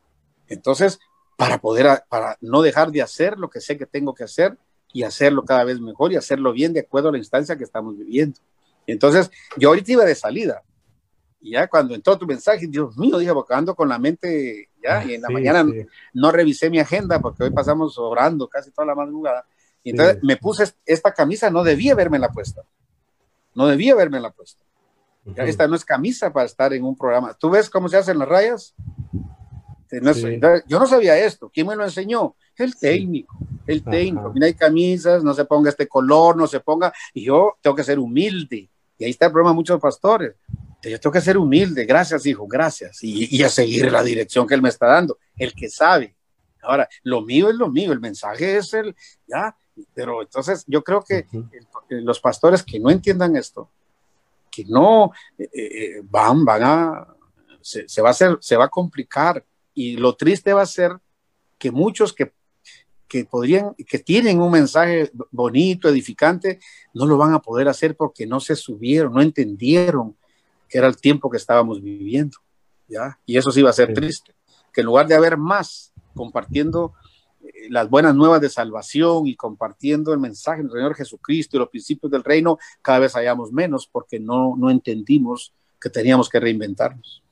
D: Entonces, para poder, para no dejar de hacer lo que sé que tengo que hacer y hacerlo cada vez mejor y hacerlo bien de acuerdo a la instancia que estamos viviendo. Entonces, yo ahorita iba de salida. Y ya cuando entró tu mensaje, Dios mío, dije, porque ando con la mente ya, y en la mañana no revisé mi agenda porque hoy pasamos orando casi toda la madrugada. Y entonces me puse esta camisa, no debía verme la puesta. No debía verme la puesta. Esta no es camisa para estar en un programa. ¿Tú ves cómo se hacen las rayas? Yo no sabía esto. ¿Quién me lo enseñó? El técnico. El técnico. Mira, hay camisas, no se ponga este color, no se ponga. Y yo tengo que ser humilde. Y ahí está el problema de muchos pastores. Yo tengo que ser humilde. Gracias, hijo, gracias. Y, y a seguir la dirección que él me está dando. El que sabe. Ahora, lo mío es lo mío. El mensaje es el, ya, pero entonces yo creo que los pastores que no entiendan esto, que no eh, eh, van, van a, se, va a hacer, se va a complicar y lo triste va a ser que muchos que, que podrían, que tienen un mensaje bonito, edificante, no lo van a poder hacer porque no se subieron, no entendieron que era el tiempo que estábamos viviendo, ¿ya? Y eso sí va a ser triste, que en lugar de haber más compartiendo las buenas nuevas de salvación y compartiendo el mensaje del Señor Jesucristo y los principios del reino, cada vez hayamos menos porque no, no entendimos que teníamos que reinventarnos.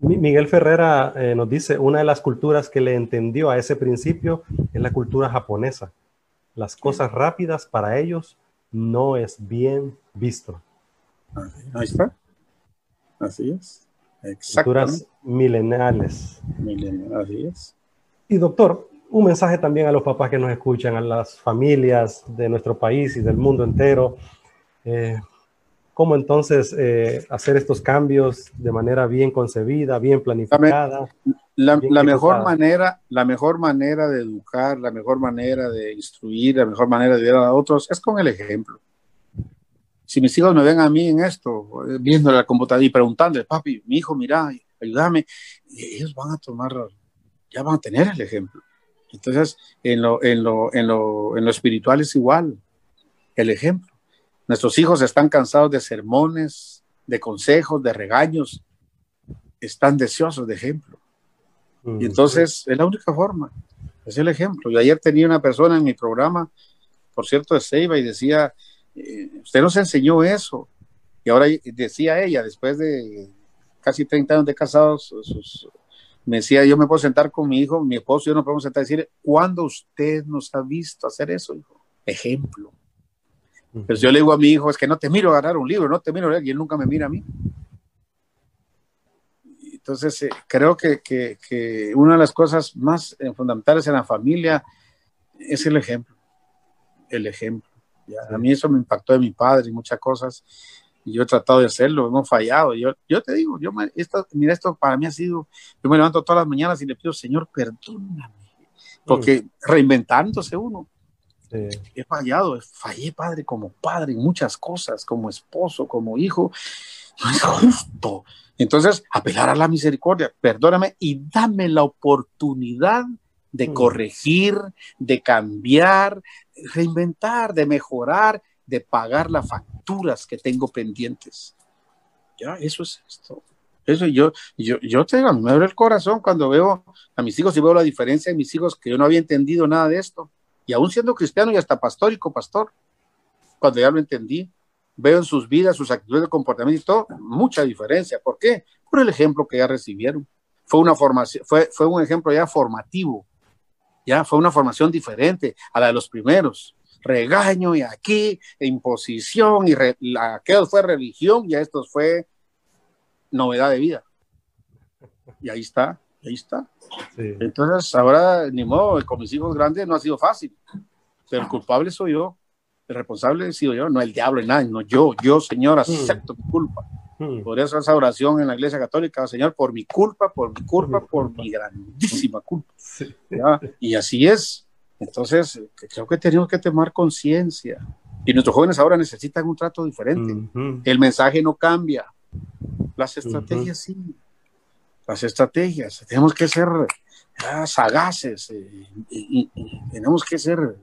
B: Miguel Ferrera eh, nos dice, una de las culturas que le entendió a ese principio es la cultura japonesa. Las cosas rápidas para ellos no es bien visto.
D: Ahí está. Así es.
B: Culturas milenales.
D: Así es.
B: Y doctor, un mensaje también a los papás que nos escuchan, a las familias de nuestro país y del mundo entero. Eh, ¿Cómo entonces eh, hacer estos cambios de manera bien concebida, bien planificada?
D: La, mejor manera, la mejor manera de educar, la mejor manera de instruir, la mejor manera de ayudar a otros es con el ejemplo. Si mis hijos me ven a mí en esto, eh, viendo la computadora y preguntándole, papi, mi hijo, mira, ayúdame, ellos van a tomar, ya van a tener el ejemplo. Entonces, en lo, en lo, en lo, en lo espiritual es igual, el ejemplo. Nuestros hijos están cansados de sermones, de consejos, de regaños, están deseosos de ejemplo. Y mm, entonces es la única forma, es el ejemplo. Yo ayer tenía una persona en mi programa, por cierto, de Ceiba, y decía, eh, usted nos enseñó eso. Y ahora decía ella, después de casi 30 años de casados, sus, me decía, yo me puedo sentar con mi hijo, mi esposo, yo nos podemos sentar y decir, ¿cuándo usted nos ha visto hacer eso, hijo? Ejemplo. Pues yo le digo a mi hijo, es que no te miro a agarrar un libro, no te miro a leer, y él nunca me mira a mí. Entonces, eh, creo que, que, que, una de las cosas más eh, fundamentales en la familia es el ejemplo. El ejemplo. A mí eso me impactó de mi padre y muchas cosas yo he tratado de hacerlo, hemos fallado. Yo, yo te digo, yo me, esto, mira, esto para mí ha sido, yo me levanto todas las mañanas y le pido, Señor, perdóname, porque reinventándose uno. He fallado, fallé padre como padre en muchas cosas, como esposo, como hijo. No es justo. Entonces, apelar a la misericordia, perdóname y dame la oportunidad de corregir, de cambiar, reinventar, de mejorar, de pagar la factura que tengo pendientes. Ya, eso es esto. Eso yo, yo, yo te digo, me abre el corazón cuando veo a mis hijos y veo la diferencia de mis hijos que yo no había entendido nada de esto. Y aún siendo cristiano y hasta pastor y copastor, cuando ya lo entendí, veo en sus vidas, sus actitudes de comportamiento y todo, mucha diferencia. ¿Por qué? Por el ejemplo que ya recibieron. Fue una formación, fue, fue un ejemplo ya formativo Ya fue una formación diferente a la de los primeros. Regaño y aquí, imposición, y aquello fue religión y esto fue novedad de vida. Y ahí está, ahí está. Entonces, ahora, ni modo, con mis hijos grandes no ha sido fácil, pero el culpable soy yo, el responsable he sido yo, no el diablo, nada, no yo, yo, Señor, mm. acepto mi culpa. Mm. Por eso esa oración en la iglesia católica, Señor, por mi culpa, por mi culpa, por mi grandísima culpa. Y así es. Entonces, creo que tenemos que tomar conciencia. Y nuestros jóvenes ahora necesitan un trato diferente. El mensaje no cambia. Las estrategias sí las estrategias. Tenemos que ser ah, sagaces eh, y, tenemos que ser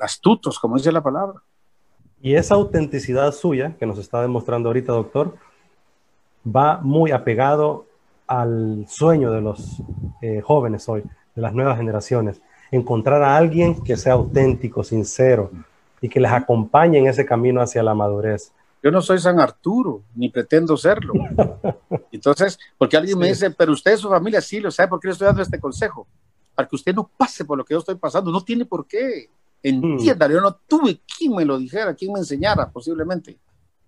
D: astutos, como dice la palabra.
B: Y esa autenticidad suya que nos está demostrando ahorita, doctor, va muy apegado al sueño de los eh, jóvenes hoy, de las nuevas generaciones. Encontrar a alguien que sea auténtico, sincero y que les acompañe en ese camino hacia la madurez.
D: Yo no soy San Arturo, ni pretendo serlo. Entonces, porque alguien me dice, pero usted, su familia, sí, lo sabe por qué le estoy dando este consejo. Para que usted no pase por lo que yo estoy pasando, no tiene por qué. Entienda, yo no tuve quien me lo dijera, quien me enseñara, posiblemente,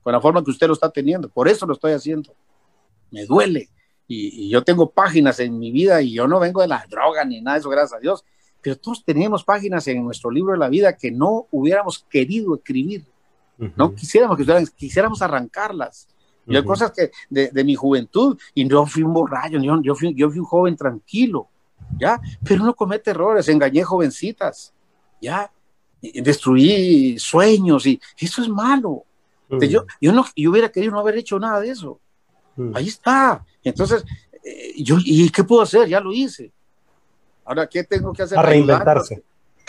D: con la forma que usted lo está teniendo. Por eso lo estoy haciendo. Me duele. Y, y yo tengo páginas en mi vida y yo no vengo de la droga ni nada de eso, gracias a Dios. Pero todos teníamos páginas en nuestro libro de la vida que no hubiéramos querido escribir no quisiéramos que quisiéramos arrancarlas. Y hay cosas que de, mi juventud, y yo fui un borracho, yo, yo, fui, yo fui un joven tranquilo, ¿ya? Pero uno comete errores, engañé jovencitas, ¿ya? Destruí sueños, y eso es malo. yo, yo, no, yo hubiera querido no haber hecho nada de eso. Ahí está. Entonces, eh, yo, ¿y qué puedo hacer? Ya lo hice. Ahora, ¿qué tengo que hacer?
B: A reinventarse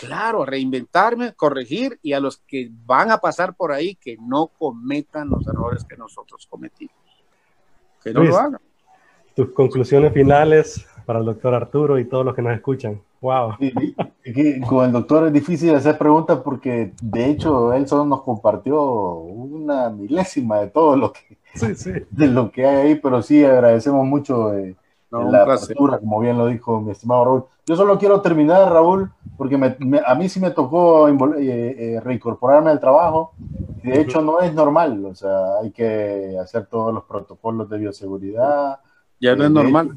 D: claro, a reinventarme, corregir y a los que van a pasar por ahí que no cometan los errores que nosotros cometimos. Que no lo hagan.
B: Tus conclusiones finales para el doctor Arturo y todos los que nos escuchan. Wow.
C: con el doctor es difícil hacer preguntas porque de hecho él solo nos compartió una milésima de todo lo que, De lo que hay ahí, pero sí agradecemos mucho eh, la apertura, como bien lo dijo mi estimado Raúl. Yo solo quiero terminar, Raúl, porque a mí sí me tocó eh, eh, reincorporarme al trabajo. De hecho, no es normal, o sea, hay que hacer todos los protocolos de bioseguridad.
D: Ya no es normal.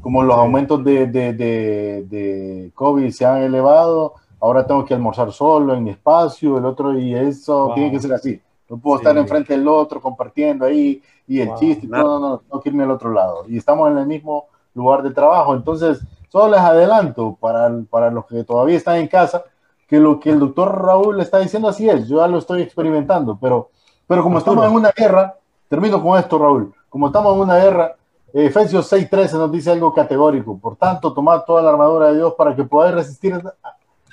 C: como los aumentos de, de, de, COVID se han elevado, ahora tengo que almorzar solo en mi espacio, el otro, y eso tiene que ser así. No puedo estar enfrente del otro compartiendo ahí y el chiste. No, no, no, tengo que irme al otro lado. Y estamos en el mismo lugar de trabajo. Entonces, solo les adelanto para, para los que todavía están en casa que lo que el doctor Raúl está diciendo así es. Yo ya lo estoy experimentando, pero, pero como estamos en una guerra, termino con esto, Raúl. Como estamos en una guerra, Efesios 6:13 nos dice algo categórico. Por tanto, tomad toda la armadura de Dios para que podáis resistir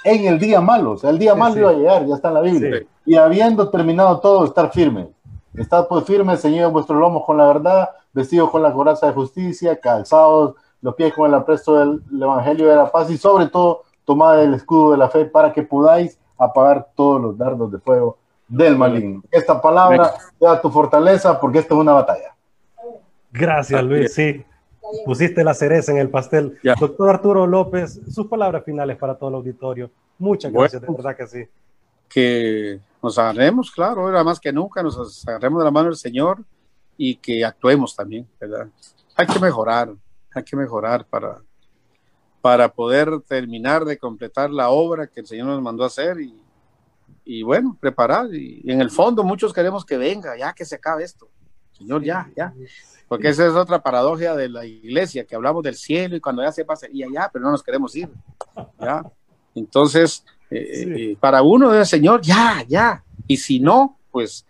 C: en el día malo. O sea, el día malo iba a llegar, ya está en la Biblia. Y habiendo terminado todo, estar firme. Estad pues firmes, ceñidos vuestros lomos con la verdad, vestidos con la coraza de justicia, calzados los pies con el apresto del, Evangelio de la paz y sobre todo tomad el escudo de la fe para que podáis apagar todos los dardos de fuego del maligno. Esta palabra da tu fortaleza porque esta es una batalla.
B: Gracias, Luis. Sí, pusiste la cereza en el pastel. Doctor Arturo López, sus palabras finales para todo el auditorio. Muchas gracias, de verdad que sí.
D: Que nos agarremos, claro, ahora más que nunca, nos agarremos de la mano del Señor y que actuemos también, ¿verdad? Hay que mejorar, hay que mejorar para, para poder terminar de completar la obra que el Señor nos mandó hacer y, y bueno, preparar. Y, en el fondo muchos queremos que venga, ya que se acabe esto. Señor, ya, ya. Porque esa es otra paradoja de la iglesia, que hablamos del cielo y cuando ya se pasa, y allá, pero no nos queremos ir. ¿ya? Entonces, eh, eh, para uno el Señor, ya, ya. Y si no, pues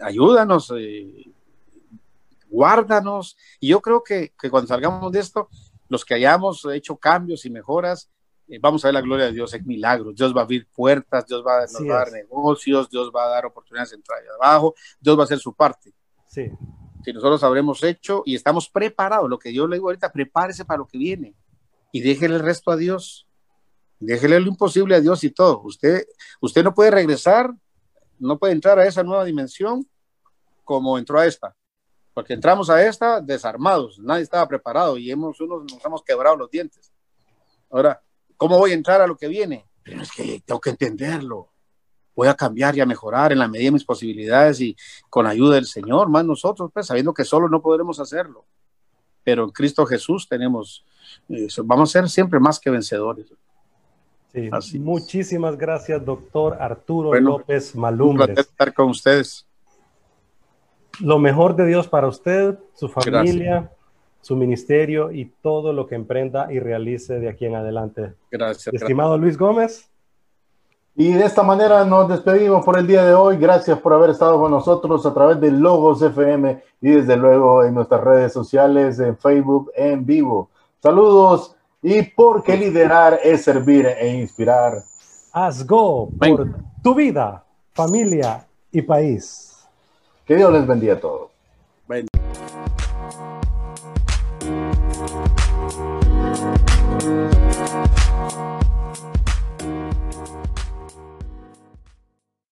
D: ayúdanos, eh, guárdanos. Y yo creo que, cuando salgamos de esto, los que hayamos hecho cambios y mejoras, vamos a ver la gloria de Dios, es milagros. Dios va a abrir puertas, Dios va, nos va a dar negocios, Dios va a dar oportunidades de entrar abajo, Dios va a hacer su parte.
B: Sí
D: si nosotros habremos hecho y estamos preparados, lo que yo le digo ahorita, prepárese para lo que viene y déjele el resto a Dios. Déjele lo imposible a Dios y todo. Usted, usted no puede regresar, no puede entrar a esa nueva dimensión como entró a esta. Porque entramos a esta desarmados, nadie estaba preparado y hemos, unos, nos hemos quebrado los dientes. Ahora, ¿Cómo voy a entrar a lo que viene? Pero es que tengo que entenderlo. Voy a cambiar y a mejorar en la medida de mis posibilidades y con ayuda del Señor, más nosotros, pues sabiendo que solo no podremos hacerlo. Pero en Cristo Jesús tenemos, eh, vamos a ser siempre más que vencedores.
B: Sí, muchísimas gracias, doctor Arturo López Malum.
D: Un estar con ustedes.
B: Lo mejor de Dios para usted, su familia, su ministerio y todo lo que emprenda y realice de aquí en adelante.
D: Gracias.
B: Estimado Luis Gómez.
C: Y de esta manera nos despedimos por el día de hoy. Gracias por haber estado con nosotros a través de Logos FM y desde luego en nuestras redes sociales, en Facebook, en vivo. Saludos y porque liderar es servir e inspirar.
B: Haz go por tu vida, familia y país.
C: Que Dios les bendiga a todos.